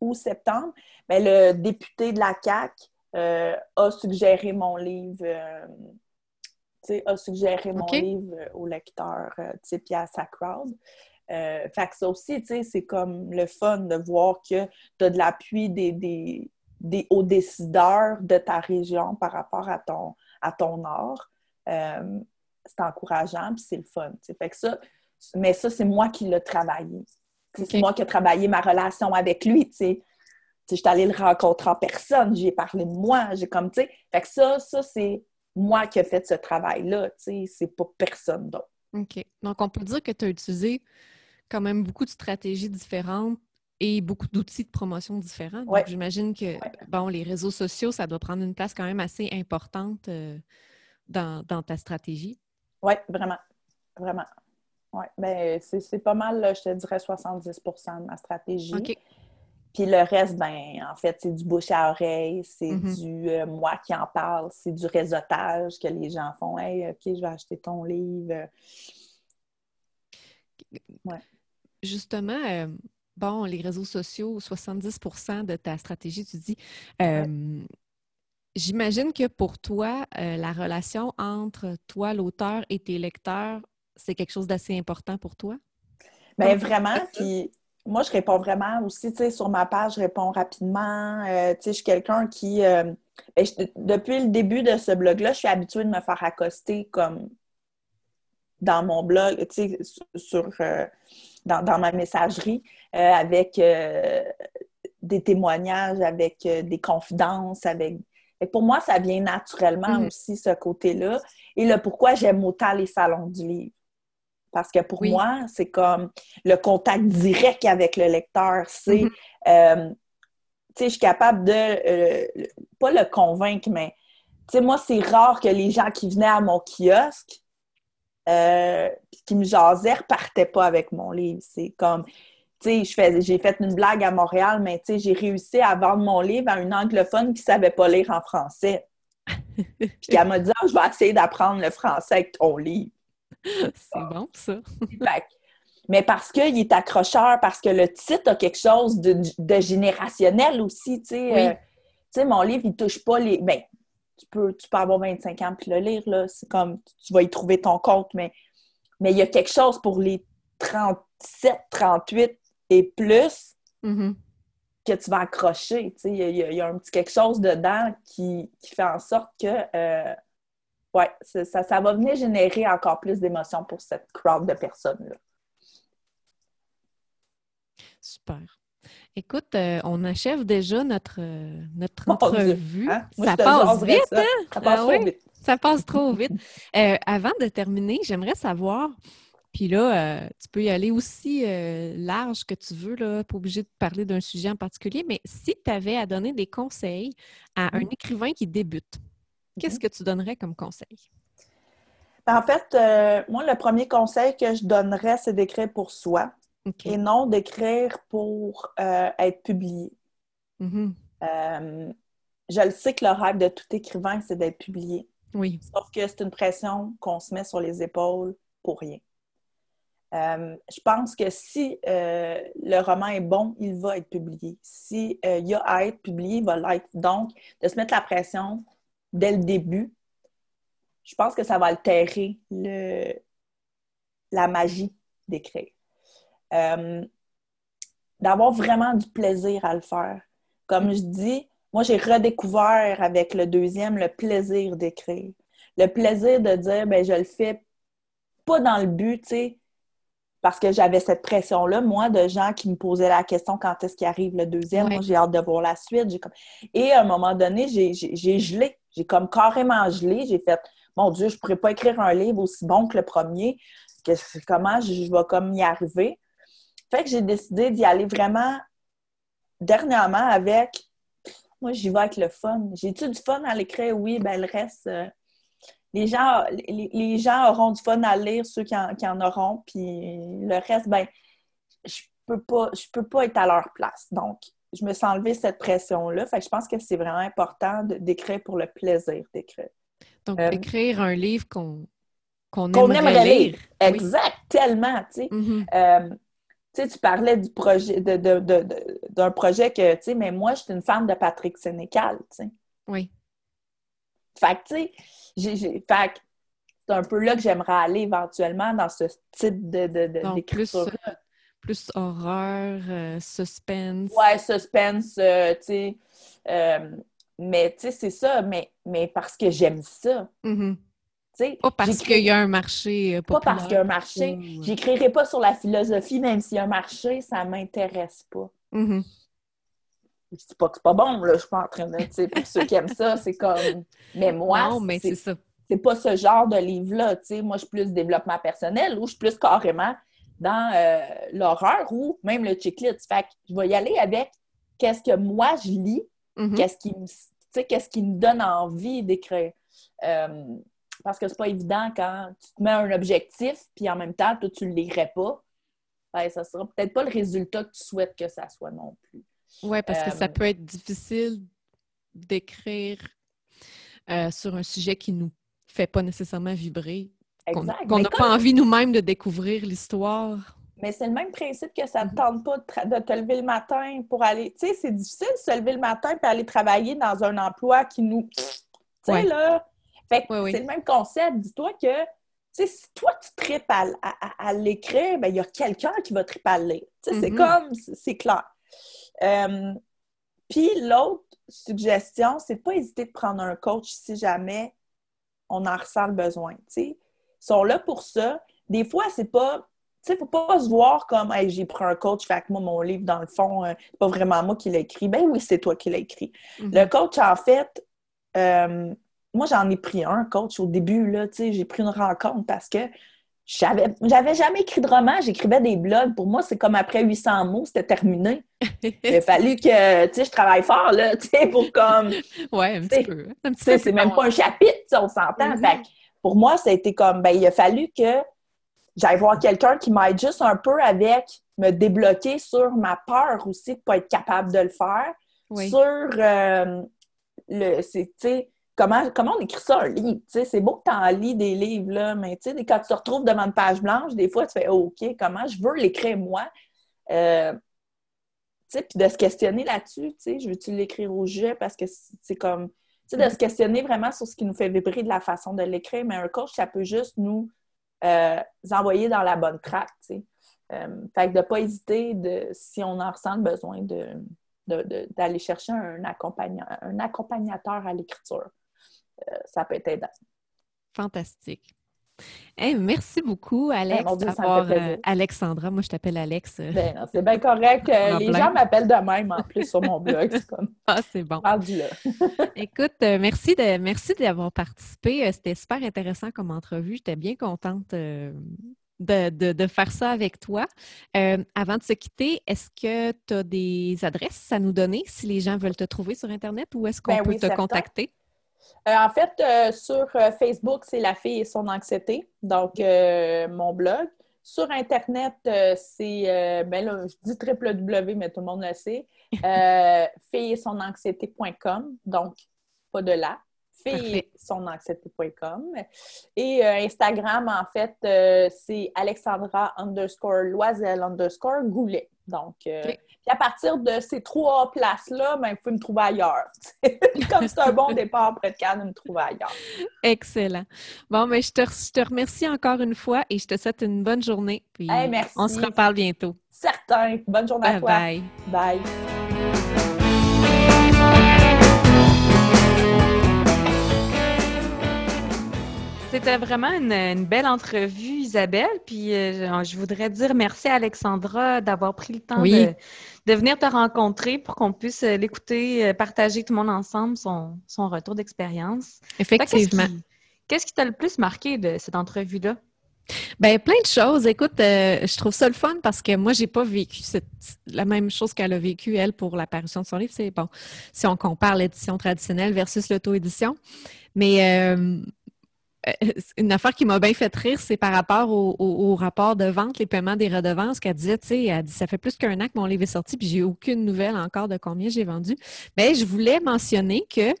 ou septembre, mais le député de la CAC euh, a suggéré mon livre, a suggéré mon livre au lecteur, puis à sa crowd. fait que ça aussi, c'est comme le fun de voir que tu as de l'appui des, des, des hauts décideurs de ta région par rapport à ton, à ton art. Euh, c'est encourageant, puis c'est le fun. Fait que ça, mais ça, c'est moi qui l'ai travaillé. C'est moi qui ai travaillé ma relation avec lui. Je suis allée le rencontrer en personne, j'ai parlé de moi, j'ai comme, tu sais. Fait que ça, ça, c'est moi qui ai fait ce travail-là, tu sais, c'est pas personne d'autre. OK. Donc, on peut dire que tu as utilisé quand même beaucoup de stratégies différentes et beaucoup d'outils de promotion différents. Donc, j'imagine que bon, les réseaux sociaux, ça doit prendre une place quand même assez importante euh, dans, ta stratégie. Oui, vraiment. Vraiment. Oui, ben, c'est pas mal, je te dirais 70% de ma stratégie. Puis le reste, ben, en fait, c'est du bouche à oreille, c'est mm-hmm. du euh, moi qui en parle, c'est du réseautage que les gens font. Hey, OK, je vais acheter ton livre. Ouais. Justement, euh, bon, les réseaux sociaux, 70% de ta stratégie, tu dis. J'imagine que pour toi, la relation entre toi, l'auteur, et tes lecteurs, c'est quelque chose d'assez important pour toi? Bien, vraiment. Puis moi, je réponds vraiment aussi, tu sais, sur ma page, je réponds rapidement. tu sais, je suis quelqu'un qui. Ben, depuis le début de ce blog-là, je suis habituée de me faire accoster comme dans mon blog, tu sais, sur, euh, dans, ma messagerie, euh, avec euh, des témoignages, avec des confidences, avec... pour moi, ça vient naturellement mm-hmm. aussi, ce côté-là. Et le pourquoi j'aime autant les salons du livre. Parce que pour moi, c'est comme le contact direct avec le lecteur. C'est, mm-hmm. tu sais, je suis capable de, pas le convaincre, mais, tu sais, moi, c'est rare que les gens qui venaient à mon kiosque euh, qui me jasaient repartaient pas avec mon livre. C'est comme, tu sais, j'ai fait une blague à Montréal, mais tu sais, j'ai réussi à vendre mon livre à une anglophone qui savait pas lire en français. [laughs] Puis elle m'a dit, ah, je vais essayer d'apprendre le français avec ton livre. C'est bon, ça. mais parce qu'il est accrocheur, parce que le titre a quelque chose de, générationnel aussi, tu sais. Euh, tu sais, mon livre, il touche pas les... Ben, tu peux, tu peux avoir 25 ans puis le lire, là. C'est comme, tu vas y trouver ton compte, mais mais il y a quelque chose pour les 37, 38 et plus mm-hmm. que tu vas accrocher. Il y, a un petit quelque chose dedans qui, fait en sorte que euh, ouais, ça, ça, va venir générer encore plus d'émotions pour cette crowd de personnes-là. Super. Écoute, euh, on achève déjà notre, euh, notre entrevue. Hein? Ça, passe vite, ça. Hein? ça passe trop vite. Ça passe trop vite. [laughs] Euh, avant de terminer, j'aimerais savoir, puis là, tu peux y aller aussi large que tu veux, là, pas obligé de parler d'un sujet en particulier, mais si tu avais à donner des conseils à un mm-hmm. écrivain qui débute, qu'est-ce mm-hmm. que tu donnerais comme conseil? Ben, en fait, moi, le premier conseil que je donnerais, c'est d'écrire pour soi et non d'écrire pour euh, être publié. Mm-hmm. Euh, je le sais que le rêve de tout écrivain, c'est d'être publié. Oui. Sauf que c'est une pression qu'on se met sur les épaules pour rien. Euh, je pense que si le roman est bon, il va être publié. S'il y a à être publié, il va l'être. Donc, de se mettre la pression dès le début, je pense que ça va altérer le, la magie d'écrire. Euh, d'avoir vraiment du plaisir à le faire. Comme je dis, moi, j'ai redécouvert avec le deuxième le plaisir d'écrire. Le plaisir de dire, ben je le fais pas dans le but, tu sais, parce que j'avais cette pression-là, moi, de gens qui me posaient la question quand est-ce qu'il arrive le deuxième? Moi, j'ai hâte de voir la suite. Comme... Et à un moment donné, j'ai gelé. J'ai comme carrément gelé. J'ai fait, mon Dieu, je pourrais pas écrire un livre aussi bon que le premier. comment je, je vais comme y arriver? Fait que j'ai décidé d'y aller vraiment dernièrement avec moi, j'y vais avec le fun. J'ai-tu du fun à l'écrire? Oui, ben le reste, euh, les, gens, les, gens auront du fun à lire, ceux qui en, auront, puis le reste, ben je peux pas, je peux pas être à leur place. Donc, je me suis enlevé cette pression-là. Fait que je pense que c'est vraiment important d'écrire pour le plaisir d'écrire. Donc, euh, écrire un livre qu'on qu'on aimerait, lire. Exact, tellement, tu sais. Mm-hmm. Euh, tu parlais du projet, d'un projet que, tu sais, mais moi, je suis une femme de Patrick Sénécal, tu sais. Oui. Fait que, tu sais, c'est un peu là que j'aimerais aller éventuellement dans ce type de, d'écriture. Plus, euh, plus, horreur, euh, suspense. Ouais, suspense, euh, tu sais. mais, tu sais, c'est ça, mais, mais parce que j'aime ça. Mm-hmm. Pas parce qu'il y a un marché Pas parce qu'il y a un marché. J'écrirai pas sur la philosophie, même s'il y a un marché, ça m'intéresse pas. Mm-hmm. Je dis pas que c'est pas bon, là, je suis pas en train de, pour ceux qui aiment ça, c'est comme... Mais [laughs] moi, mais c'est ça. C'est pas ce genre de livre-là. Moi, je suis plus développement personnel ou je suis plus carrément dans euh, l'horreur ou même le chiclet. Fait que je vais y aller avec qu'est-ce que moi, je lis, mm-hmm. qu'est-ce qui me... qu'est-ce qui me donne envie d'écrire. Euh, parce que c'est pas évident quand tu te mets un objectif, puis en même temps, toi, tu ne le lirais pas. Ben, ça sera peut-être pas le résultat que tu souhaites que ça soit non plus. Oui, parce que ça euh, peut être difficile d'écrire euh, sur un sujet qui nous fait pas nécessairement vibrer. Qu'on n'a pas envie nous-mêmes de découvrir l'histoire Mais c'est le même principe que ça ne te tente pas de, te lever le matin pour aller. Tu sais, c'est difficile de se lever le matin et aller travailler dans un emploi qui nous. Tu sais, Ouais. là. Fait que c'est le même concept. Dis-toi que, si toi, tu tripes à, à- à- l'écrire, ben, il y a quelqu'un qui va triper à le lire. C'est Mhm. comme, c'est clair. Euh, Puis l'autre suggestion, c'est de pas hésiter de prendre un coach si jamais on en ressent le besoin. Ils sont là pour ça. Des fois, c'est pas. Tu sais, faut pas se voir comme Hey, j'ai pris un coach, fait que moi, mon livre, dans le fond, euh, c'est pas vraiment moi qui l'ai écrit. Ben oui, c'est toi qui l'as écrit. Le coach, en fait, euh, moi, j'en ai pris un coach au début, là, tu sais, j'ai pris une rencontre parce que j'avais j'avais jamais écrit de roman, j'écrivais des blogs. Pour moi, c'est comme après 800 mots, c'était terminé. Il a fallu que, tu sais, je travaille fort, là, [laughs] tu sais, pour comme... Ouais, un petit peu. Un petit peu c'est même pas un chapitre, on s'entend. Pour moi, ça a été comme, ben, il a fallu que j'aille voir quelqu'un qui m'aide juste un peu avec me débloquer sur ma peur aussi de pas être capable de le faire, Oui. sur euh, le, c'est, tu sais, comment, comment on écrit ça un livre, c'est beau que tu en lis des livres, là, mais quand tu te retrouves devant une page blanche, des fois, tu fais, oh, OK, comment je veux l'écrire moi? Euh, puis de se questionner là-dessus, je veux-tu l'écrire au jet parce que c'est comme, tu sais, de se questionner vraiment sur ce qui nous fait vibrer de la façon de l'écrire, mais un coach, ça peut juste nous euh, envoyer dans la bonne tu sais. Euh, fait que de ne pas hésiter, de, si on en ressent le besoin, de, de- de- d'aller chercher un, accompagnant, un accompagnateur à l'écriture. Euh, ça peut être aidant. Fantastique. Hey, merci beaucoup, Alex, Eh, Dieu, fait d'avoir, euh, Alexandra. Moi, je t'appelle Alex. euh. Ben, non, c'est bien correct. [laughs] euh, les plein. gens m'appellent de même en plus sur mon blog. C'est comme [laughs] Ah, c'est bon. rendu là. [laughs] Écoute, euh, merci de merci d'avoir participé. C'était super intéressant comme entrevue. J'étais bien contente de, de- de faire ça avec toi. Avant de se quitter, est-ce que tu as des adresses à nous donner si les gens veulent te trouver sur Internet ou est-ce qu'on Ben peut oui, te certain. contacter? Euh, en fait, euh, sur euh, Facebook, c'est La fille et son anxiété, donc euh, mon blog. Sur Internet, c'est, ben là, je dis www, mais tout le monde le sait, [laughs] fille et son anxiété.com, donc pas de là, fille Parfait. et euh, Instagram, en fait, euh, c'est Alexandra underscore Loisel underscore Goulet. Donc, euh, puis à partir de ces trois places-là, ben, vous pouvez me trouver ailleurs. [laughs] Comme c'est un bon départ près de Cannes, me trouver ailleurs. Excellent. Bon, mais je te, je te remercie encore une fois et je te souhaite une bonne journée. Puis Hey, merci. on se reparle bientôt. Certain. Bonne journée à Bye toi. bye. Bye. C'était vraiment une, une belle entrevue, Isabelle. Puis euh, je voudrais dire merci à Alexandra d'avoir pris le temps Oui. de, de venir te rencontrer pour qu'on puisse euh, l'écouter, euh, partager tout le monde ensemble son, son retour d'expérience. Qu'est-ce Effectivement. qui qu'est-ce qui t'a le plus marqué de cette entrevue-là? Ben, plein de choses. Écoute, euh, je trouve ça le fun parce que moi, j'ai pas vécu cette- la même chose qu'elle a vécu, elle, pour l'apparition de son livre. C'est bon, si on compare l'édition traditionnelle versus l'auto-édition. Mais euh, une affaire qui m'a bien fait rire, c'est par rapport au, rapport de vente, les paiements des redevances, qu'elle disait, tu sais, elle dit, ça fait plus qu'un an que mon livre est sorti, puis j'ai aucune nouvelle encore de combien j'ai vendu. Mais je voulais mentionner que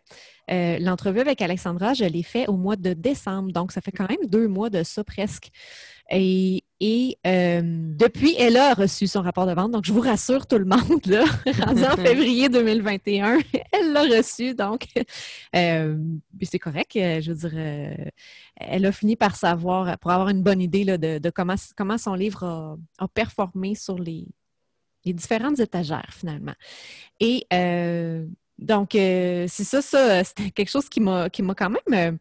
euh, l'entrevue avec Alexandra, je l'ai fait au mois de décembre, donc ça fait quand même deux mois de ça presque. Et, et, euh, depuis, elle a reçu son rapport de vente. Donc, je vous rassure tout le monde, là, [laughs] rendu en [laughs] février 2021, [laughs] elle l'a reçu. Donc, euh, c'est correct. euh, Je veux dire, euh, elle a fini par savoir, pour avoir une bonne idée là, de, de comment, comment son livre a, a performé sur les, les différentes étagères, finalement. Et euh, donc, euh, c'est ça, ça, c'était quelque chose qui m'a qui m'a quand même euh,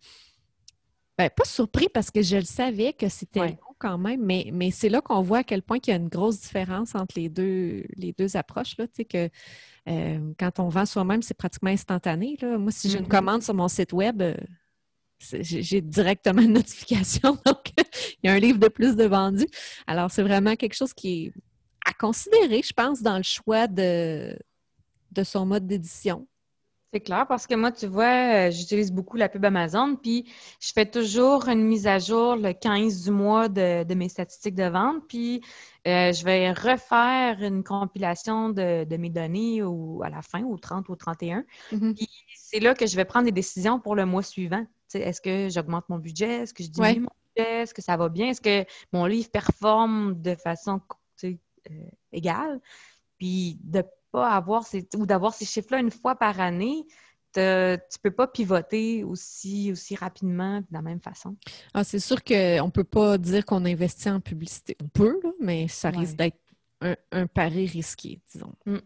ben, pas surpris parce que je le savais que c'était Ouais. Quand même, mais, mais c'est là qu'on voit à quel point il y a une grosse différence entre les deux, les deux approches. Là, que euh, quand on vend soi-même, c'est pratiquement instantané. Là. Moi, si j'ai une Mhm. commande sur mon site web, euh, j'ai directement une [laughs] notification. Donc, il y a un livre de plus de vendu. Alors, c'est vraiment quelque chose qui est à considérer, je pense, dans le choix de, de son mode d'édition. C'est clair parce que moi, tu vois, euh, j'utilise beaucoup la pub Amazon, puis je fais toujours une mise à jour le 15 du mois de, de mes statistiques de vente, puis euh, je vais refaire une compilation de, de mes données au, à la fin, au 30 ou au 31. C'est là que je vais prendre des décisions pour le mois suivant. Est-ce que j'augmente mon budget? Est-ce que je diminue Ouais. mon budget? Est-ce que ça va bien? Est-ce que mon livre performe de façon égale? Puis de pas avoir ces, ou d'avoir ces chiffres-là une fois par année, tu tu peux pas pivoter aussi, aussi rapidement de la même façon. Ah, c'est sûr qu'on ne peut pas dire qu'on investit en publicité. On peut, mais ça risque d'être un, pari risqué, disons. Mm.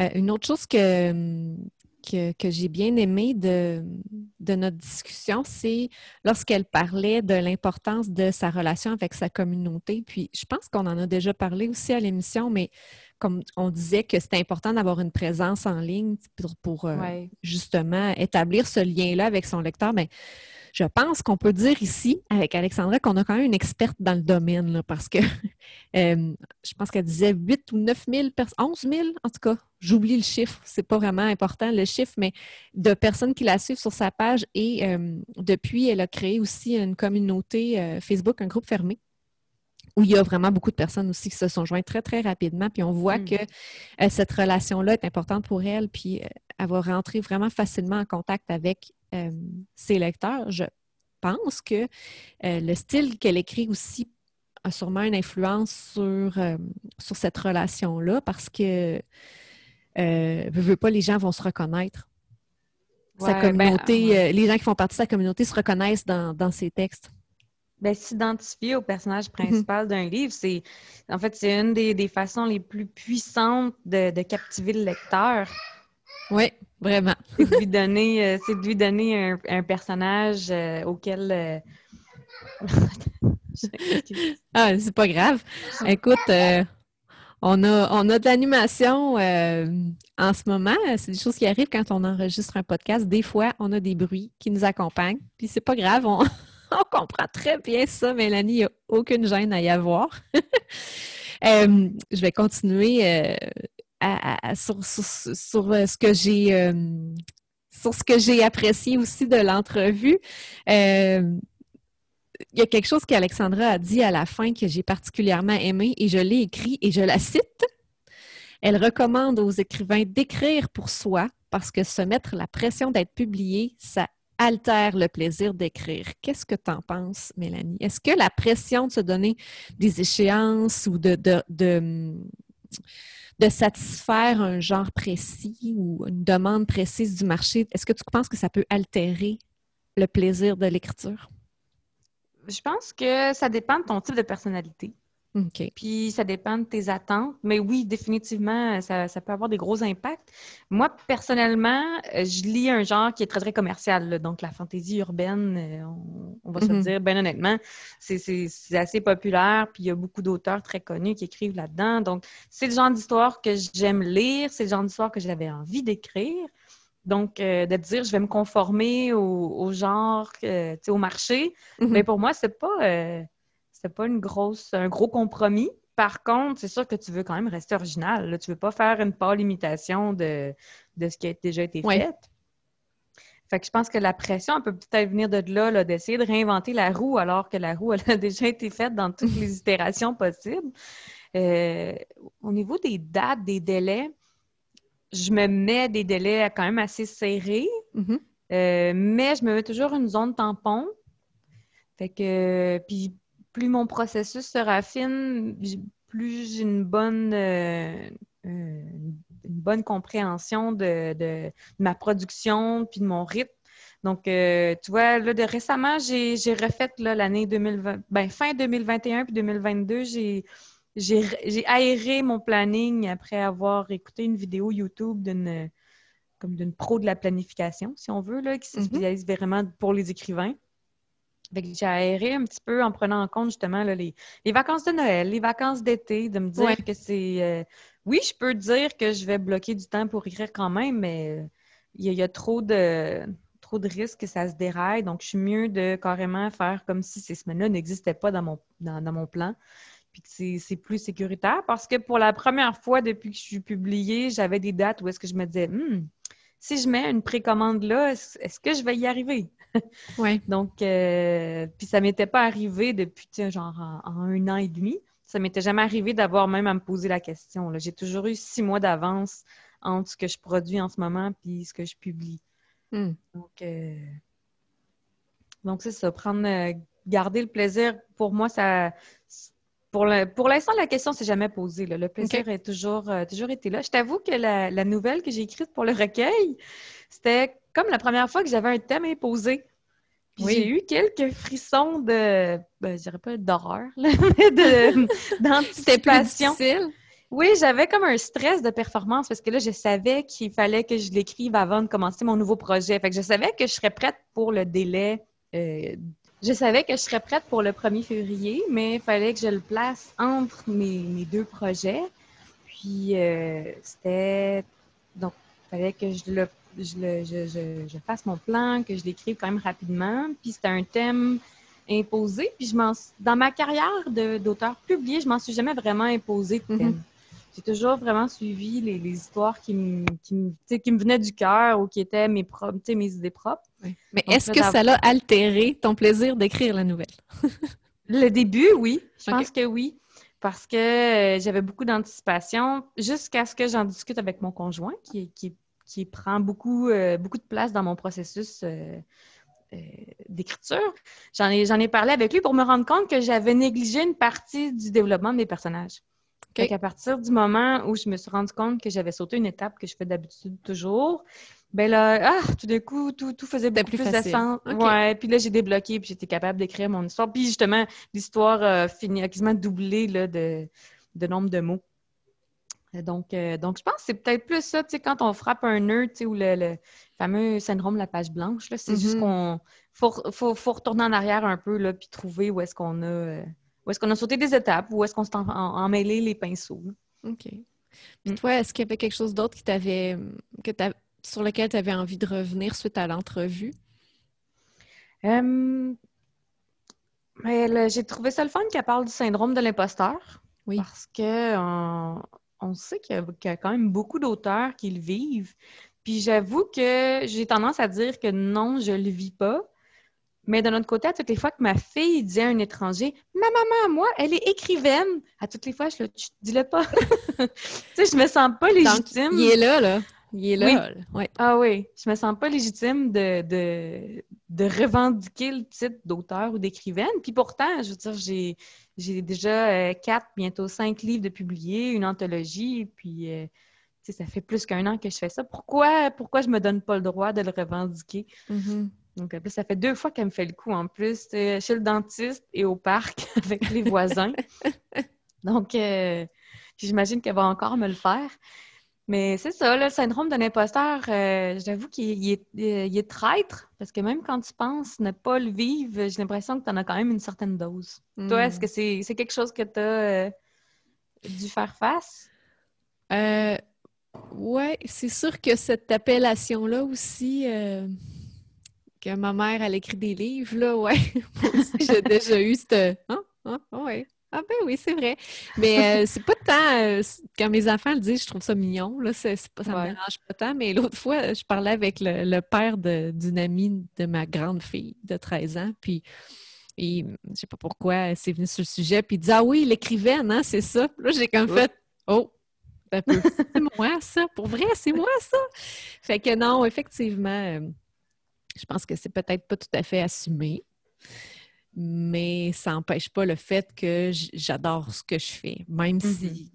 Euh, une autre chose que, que, j'ai bien aimé de, de, notre discussion, c'est lorsqu'elle parlait de l'importance de sa relation avec sa communauté. Puis je pense qu'on en a déjà parlé aussi à l'émission, mais comme on disait que c'était important d'avoir une présence en ligne pour, euh, justement établir ce lien-là avec son lecteur, mais je pense qu'on peut dire ici, avec Alexandra, qu'on a quand même une experte dans le domaine, parce que [laughs] euh, je pense qu'elle disait 8 ou 9 000 personnes, 11 000 en tout cas, j'oublie le chiffre, c'est pas vraiment important le chiffre, mais de personnes qui la suivent sur sa page. Et euh, depuis, elle a créé aussi une communauté Facebook, un groupe fermé où il y a vraiment beaucoup de personnes aussi qui se sont jointes très, très rapidement. Puis on voit hmm. que euh, cette relation-là est importante pour elle, puis euh, elle va rentrer vraiment facilement en contact avec euh, ses lecteurs. Je pense que le style qu'elle écrit aussi a sûrement une influence sur, sur cette relation-là parce que, ne veut pas, les gens vont se reconnaître. sa ben, communauté, les gens qui font partie de sa communauté se reconnaissent dans, dans ses textes. Ben, s'identifier au personnage mhm. principal d'un livre, c'est en fait c'est une des, façons les plus puissantes de, captiver le lecteur. Oui, vraiment. [laughs] c'est de lui donner, euh, c'est de lui donner un, personnage euh, auquel. Euh, [laughs] ah, c'est pas grave. Écoute, on a, on a de l'animation en ce moment. C'est des choses qui arrivent quand on enregistre un podcast. Des fois, on a des bruits qui nous accompagnent. Puis c'est pas grave, on, on comprend très bien ça, Mélanie. Il n'y a aucune gêne à y avoir. [laughs] Euh, je vais continuer euh, sur, euh, ce que j'ai sur ce que j'ai apprécié aussi de l'entrevue. il y a quelque chose qu'Alexandra a dit à la fin que j'ai particulièrement aimé et je l'ai écrit et je la cite. Elle recommande aux écrivains d'écrire pour soi parce que se mettre la pression d'être publié, ça altère le plaisir d'écrire. Qu'est-ce que tu en penses, Mélanie? Est-ce que la pression de se donner des échéances ou de, de, de, satisfaire un genre précis ou une demande précise du marché, est-ce que tu penses que ça peut altérer le plaisir de l'écriture? Je pense que ça dépend de ton type de personnalité. Puis ça dépend de tes attentes. Mais oui, définitivement, ça, peut avoir des gros impacts. Moi, personnellement, euh, je lis un genre qui est très, très commercial. Donc, la fantaisie urbaine, euh, on, va se mm-hmm. dire, bien honnêtement, c'est assez populaire. Puis il y a beaucoup d'auteurs très connus qui écrivent là-dedans. Donc, c'est le genre d'histoire que j'aime lire. C'est le genre d'histoire que j'avais envie d'écrire. Donc, euh, de dire, je vais me conformer au, genre, au marché. Mais mm-hmm. ben, pour moi, c'est pas c'est pas une grosse, un gros compromis. Par contre, c'est sûr que tu veux quand même rester original. Tu Tu veux pas faire une pâle imitation de, ce qui a déjà été fait. Fait que je pense que la pression peut peut-être venir de là, d'essayer de réinventer la roue alors que la roue [laughs] elle a déjà été faite dans toutes les [laughs] itérations possibles. Euh, au niveau des dates, des délais, je me mets des délais quand même assez serrés, mm-hmm. euh, mais je me mets toujours une zone tampon. Fait que, puis plus mon processus se raffine, plus j'ai une bonne, euh, euh, une bonne compréhension de, ma production puis de mon rythme. Donc, euh, tu vois, là, de récemment, j'ai refait l'année 2020, ben, fin 2021 puis 2022, j'ai j'ai aéré mon planning après avoir écouté une vidéo YouTube d'une comme d'une pro de la planification, si on veut, là, qui se mm-hmm. spécialise vraiment pour les écrivains j'ai aéré un petit peu en prenant en compte justement les, vacances de Noël, les vacances d'été, de me dire que c'est. Euh, oui, je peux dire que je vais bloquer du temps pour écrire quand même, mais il y, a trop de trop de risques que ça se déraille. Donc, je suis mieux de carrément faire comme si ces semaines-là n'existaient pas dans mon, dans, mon plan. Puis que c'est plus sécuritaire parce que pour la première fois depuis que je suis publiée, j'avais des dates où est-ce que je me disais, hmm, si je mets une précommande là, est-ce que je vais y arriver? Oui. [laughs] Donc, euh, puis ça m'était pas arrivé depuis, genre en, un an et demi. Ça m'était jamais arrivé d'avoir même à me poser la question. J'ai toujours eu six mois d'avance entre ce que je produis en ce moment et ce que je publie. Hmm. Donc, euh, donc c'est ça. Prendre, euh, garder le plaisir, pour moi, ça, pour l'instant, la question s'est jamais posée. Le plaisir est toujours, euh, toujours été là. Je t'avoue que la, nouvelle que j'ai écrite pour le recueil, c'était comme la première fois que j'avais un thème imposé. Oui. J'ai eu quelques frissons de, ben, je dirais pas d'horreur, [laughs] mais [laughs] d'anticipation. Oui, j'avais comme un stress de performance parce que là, je savais qu'il fallait que je l'écrive avant de commencer mon nouveau projet. Fait que je savais que je serais prête pour le délai. Euh, je savais que je serais prête pour le 1er février, mais il fallait que je le place entre mes, deux projets. Puis euh, c'était. Donc, il fallait que je le, je, fasse mon plan, que je l'écrive quand même rapidement. Puis c'était un thème imposé. Puis je m'en, dans ma carrière d'auteur publié, je m'en suis jamais vraiment imposé de thème. Mm-hmm j'ai toujours vraiment suivi les, histoires qui me, qui, me, venaient du cœur ou qui étaient mes, propres, mes idées propres. Mais est-ce que ça l'a altéré ton plaisir d'écrire la nouvelle? le début, oui. Je pense que oui. Parce que euh, j'avais beaucoup d'anticipation jusqu'à ce que j'en discute avec mon conjoint qui, qui, prend beaucoup, euh, beaucoup de place dans mon processus. Euh, d'écriture. J'en ai, j'en ai parlé avec lui pour me rendre compte que j'avais négligé une partie du développement de mes personnages. Okay. À partir du moment où je me suis rendu compte que j'avais sauté une étape que je fais d'habitude toujours, ben là, ah, tout d'un coup, tout, tout faisait beaucoup plus, de sens. Ouais, puis là, j'ai débloqué, puis j'étais capable d'écrire mon histoire. Puis justement, l'histoire a fini, a quasiment doublé là, de, de nombre de mots. Donc, euh, donc, je pense que c'est peut-être plus ça, tu sais, quand on frappe un nœud, tu sais, ou le, fameux syndrome de la page blanche, là, c'est juste mm-hmm. qu'on faut, faut, faut, retourner en arrière un peu, là, puis trouver où est-ce qu'on a... Euh, ou est-ce qu'on a sauté des étapes? Ou est-ce qu'on s'est emmêlé les pinceaux? OK. Puis mm. toi, est-ce qu'il y avait quelque chose d'autre qui t'avait que sur lequel tu avais envie de revenir suite à l'entrevue? j'ai trouvé ça le fun qu'elle parle du syndrome de l'imposteur. Oui. Parce que on, sait qu'il y, a quand même beaucoup d'auteurs qui le vivent. Puis j'avoue que j'ai tendance à dire que non, je le vis pas. Mais de notre côté, à toutes les fois que ma fille dit à un étranger Ma maman, moi, elle est écrivaine, à toutes les fois, je le dis-le pas. [laughs] tu sais, je me sens pas légitime. il est là, là. Il est là. Oui. Ah oui, je me sens pas légitime de, de, de revendiquer le titre d'auteur ou d'écrivaine. Puis pourtant, je veux dire, j'ai, j'ai déjà euh, quatre, bientôt cinq livres de publiés, une anthologie, puis euh, sais, ça fait plus qu'un an que je fais ça. Pourquoi, pourquoi je me donne pas le droit de le revendiquer? Mm-hmm. Donc, ça fait deux fois qu'elle me fait le coup en plus, chez le dentiste et au parc [laughs] avec les voisins. [laughs] Donc, euh, j'imagine qu'elle va encore me le faire. Mais c'est ça, le syndrome d'un imposteur, euh, j'avoue qu'il est, traître, parce que même quand tu penses ne pas le vivre, j'ai l'impression que tu en as quand même une certaine dose. Toi, est-ce hmm. que c'est quelque chose que tu as euh, dû faire face? oui, c'est sûr que cette appellation-là aussi que ma mère, elle écrit des livres, là, ouais. [laughs] j'ai déjà eu cette... Hein? Hein? Ouais. Ah ben oui, c'est vrai. Mais euh, [laughs] c'est pas tant... Euh, quand mes enfants le disent, je trouve ça mignon, là, pas, ça me dérange pas tant. Mais l'autre fois, je parlais avec le, père d'une amie de ma grande fille de 13 ans, puis... Et je sais pas pourquoi c'est venu sur le sujet, puis il dit Ah oui, l'écrivaine, hein, c'est ça. là, j'ai comme fait Oh, c'est moi ça? Pour vrai, c'est moi ça. Fait que non, effectivement, euh, je pense que c'est peut-être pas tout à fait assumé, mais ça n'empêche pas le fait que j'adore ce que je fais, même si mm-hmm.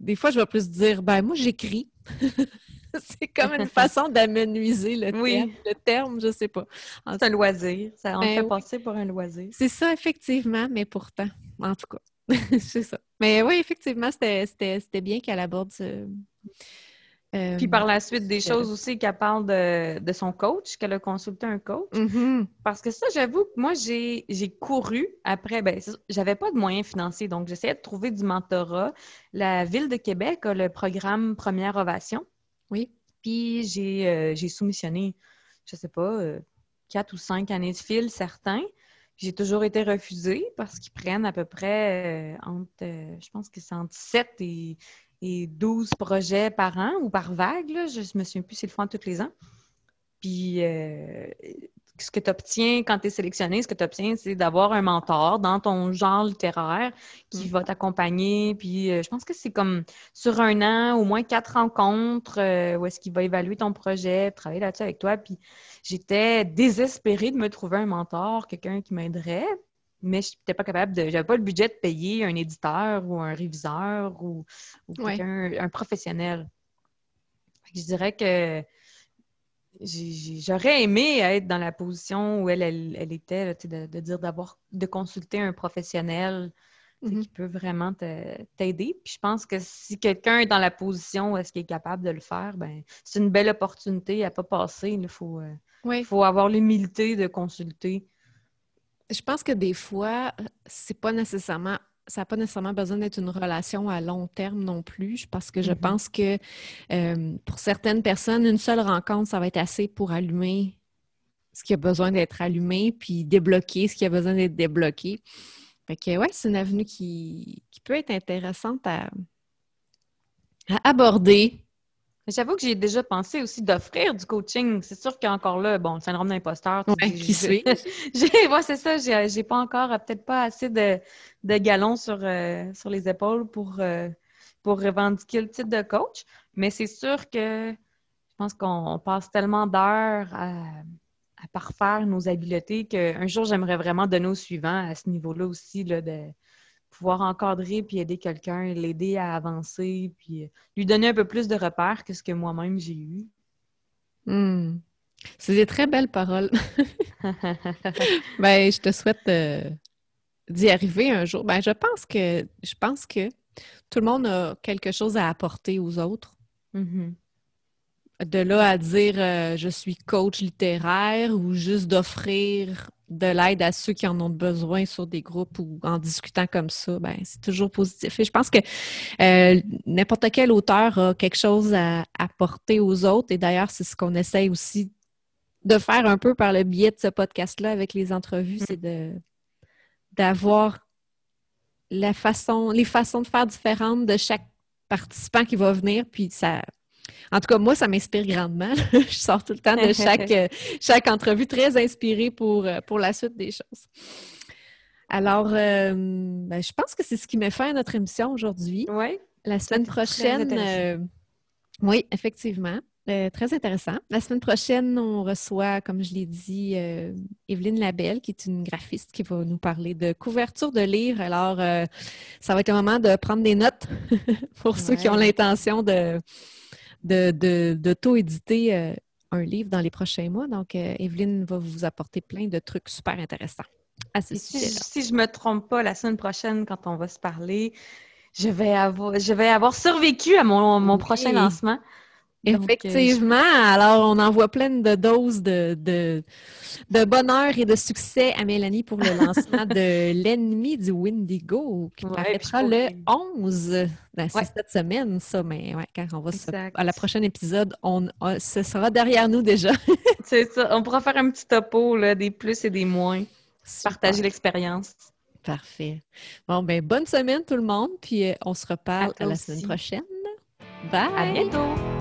des fois je vais plus dire ben moi j'écris. [laughs] c'est comme une façon d'amenuiser le, terme, le terme, je sais pas. C'est un loisir, ça en ben fait passer pour un loisir. C'est ça effectivement, mais pourtant, en tout cas, [laughs] c'est ça. Mais oui, effectivement, c'était bien qu'elle aborde ce puis par la suite, des choses aussi qu'elle parle de, son coach, qu'elle a consulté un coach. Mm-hmm. Parce que ça, j'avoue que moi, j'ai couru après, ben, j'avais pas de moyens financiers, donc j'essayais de trouver du mentorat. La Ville de Québec a le programme Première Ovation. Oui. Puis j'ai euh, soumissionné, je sais pas, euh, quatre ou cinq années de fil, certains. J'ai toujours été refusée parce qu'ils prennent à peu près euh, entre, je pense que c'est entre 7 et et 12 projets par an ou par vague. Je ne me souviens plus si le font tous les ans. Puis, euh, ce que tu obtiens quand tu es sélectionné, ce que tu obtiens, c'est d'avoir un mentor dans ton genre littéraire qui mm. va t'accompagner. Puis, euh, je pense que c'est comme sur un an, au moins quatre rencontres euh, où est-ce qu'il va évaluer ton projet, travailler là-dessus avec toi. Puis, j'étais désespérée de me trouver un mentor, quelqu'un qui m'aiderait. Mais je n'étais pas capable de. J'avais pas le budget de payer un éditeur ou un réviseur ou, quelqu'un, un professionnel. Je dirais que j'aurais aimé être dans la position où elle, elle, était, de, dire d'avoir de consulter un professionnel mm-hmm. qui peut vraiment t'aider. Puis je pense que si quelqu'un est dans la position où est-ce qu'il est capable de le faire, ben c'est une belle opportunité à pas passer. Il faut, euh, faut avoir l'humilité de consulter. Je pense que des fois, c'est pas nécessairement ça n'a pas nécessairement besoin d'être une relation à long terme non plus, parce que je mm-hmm. pense que euh, pour certaines personnes, une seule rencontre, ça va être assez pour allumer ce qui a besoin d'être allumé, puis débloquer ce qui a besoin d'être débloqué. Fait que, ouais, c'est une avenue qui, peut être intéressante à aborder J'avoue que j'ai déjà pensé aussi d'offrir du coaching. C'est sûr qu'encore là, bon, le syndrome d'imposteur. Ouais, qui. Moi, [laughs] c'est ça. J'ai pas encore, euh, peut-être pas assez de, galons sur, euh, sur les épaules pour, euh, pour revendiquer le titre de coach. Mais c'est sûr que je pense qu'on passe tellement d'heures à, à, parfaire nos habiletés qu'un jour, j'aimerais vraiment donner au suivant à ce niveau-là aussi, là, de pouvoir encadrer puis aider quelqu'un, l'aider à avancer, puis euh, lui donner un peu plus de repères que ce que moi-même j'ai eu. Hmm. C'est des très belles paroles. [laughs] ben, je te souhaite euh, d'y arriver un jour. Ben, je pense que je pense que tout le monde a quelque chose à apporter aux autres. Mm-hmm. De là à dire euh, je suis coach littéraire ou juste d'offrir de l'aide à ceux qui en ont besoin sur des groupes ou en discutant comme ça, ben, c'est toujours positif. Et je pense que euh, n'importe quel auteur a quelque chose à apporter aux autres. Et d'ailleurs, c'est ce qu'on essaye aussi de faire un peu par le biais de ce podcast-là avec les entrevues, c'est d'avoir la façon, les façons de faire différentes de chaque participant qui va venir, puis ça, en tout cas, moi, ça m'inspire grandement. [laughs] je sors tout le temps de [laughs] chaque, euh, chaque entrevue très inspirée pour, euh, pour la suite des choses. Alors, euh, ben, je pense que c'est ce qui met fin à notre émission aujourd'hui. Oui. La semaine prochaine, oui, effectivement. très intéressant. La semaine prochaine, on reçoit, comme je l'ai dit, Evelyne Labelle, qui est une graphiste qui va nous parler de couverture de livres. Alors, ça va être le moment de prendre des notes [laughs] pour ceux qui ont l'intention de, de, d'auto-éditer euh, un livre dans les prochains mois. Donc, euh, Evelyne va vous apporter plein de trucs super intéressants à ce sujet-là. Si, je ne me trompe pas, la semaine prochaine, quand on va se parler, je vais avoir, je vais avoir survécu à mon, mon prochain lancement. Euh, Effectivement. Alors, on envoie plein de doses de, de, bonheur et de succès à Mélanie pour le lancement de [laughs] L'ennemi du Windigo qui paraîtra le 11. Ben, c'est cette semaine, ça, mais ouais, quand on va à la prochaine épisode, on, ce sera derrière nous déjà. [laughs] c'est ça. On pourra faire un petit topo là, des plus et des moins. Partager l'expérience. Parfait. Bon, ben bonne semaine tout le monde, puis euh, on se reparle à, la semaine prochaine. Bye! À bientôt!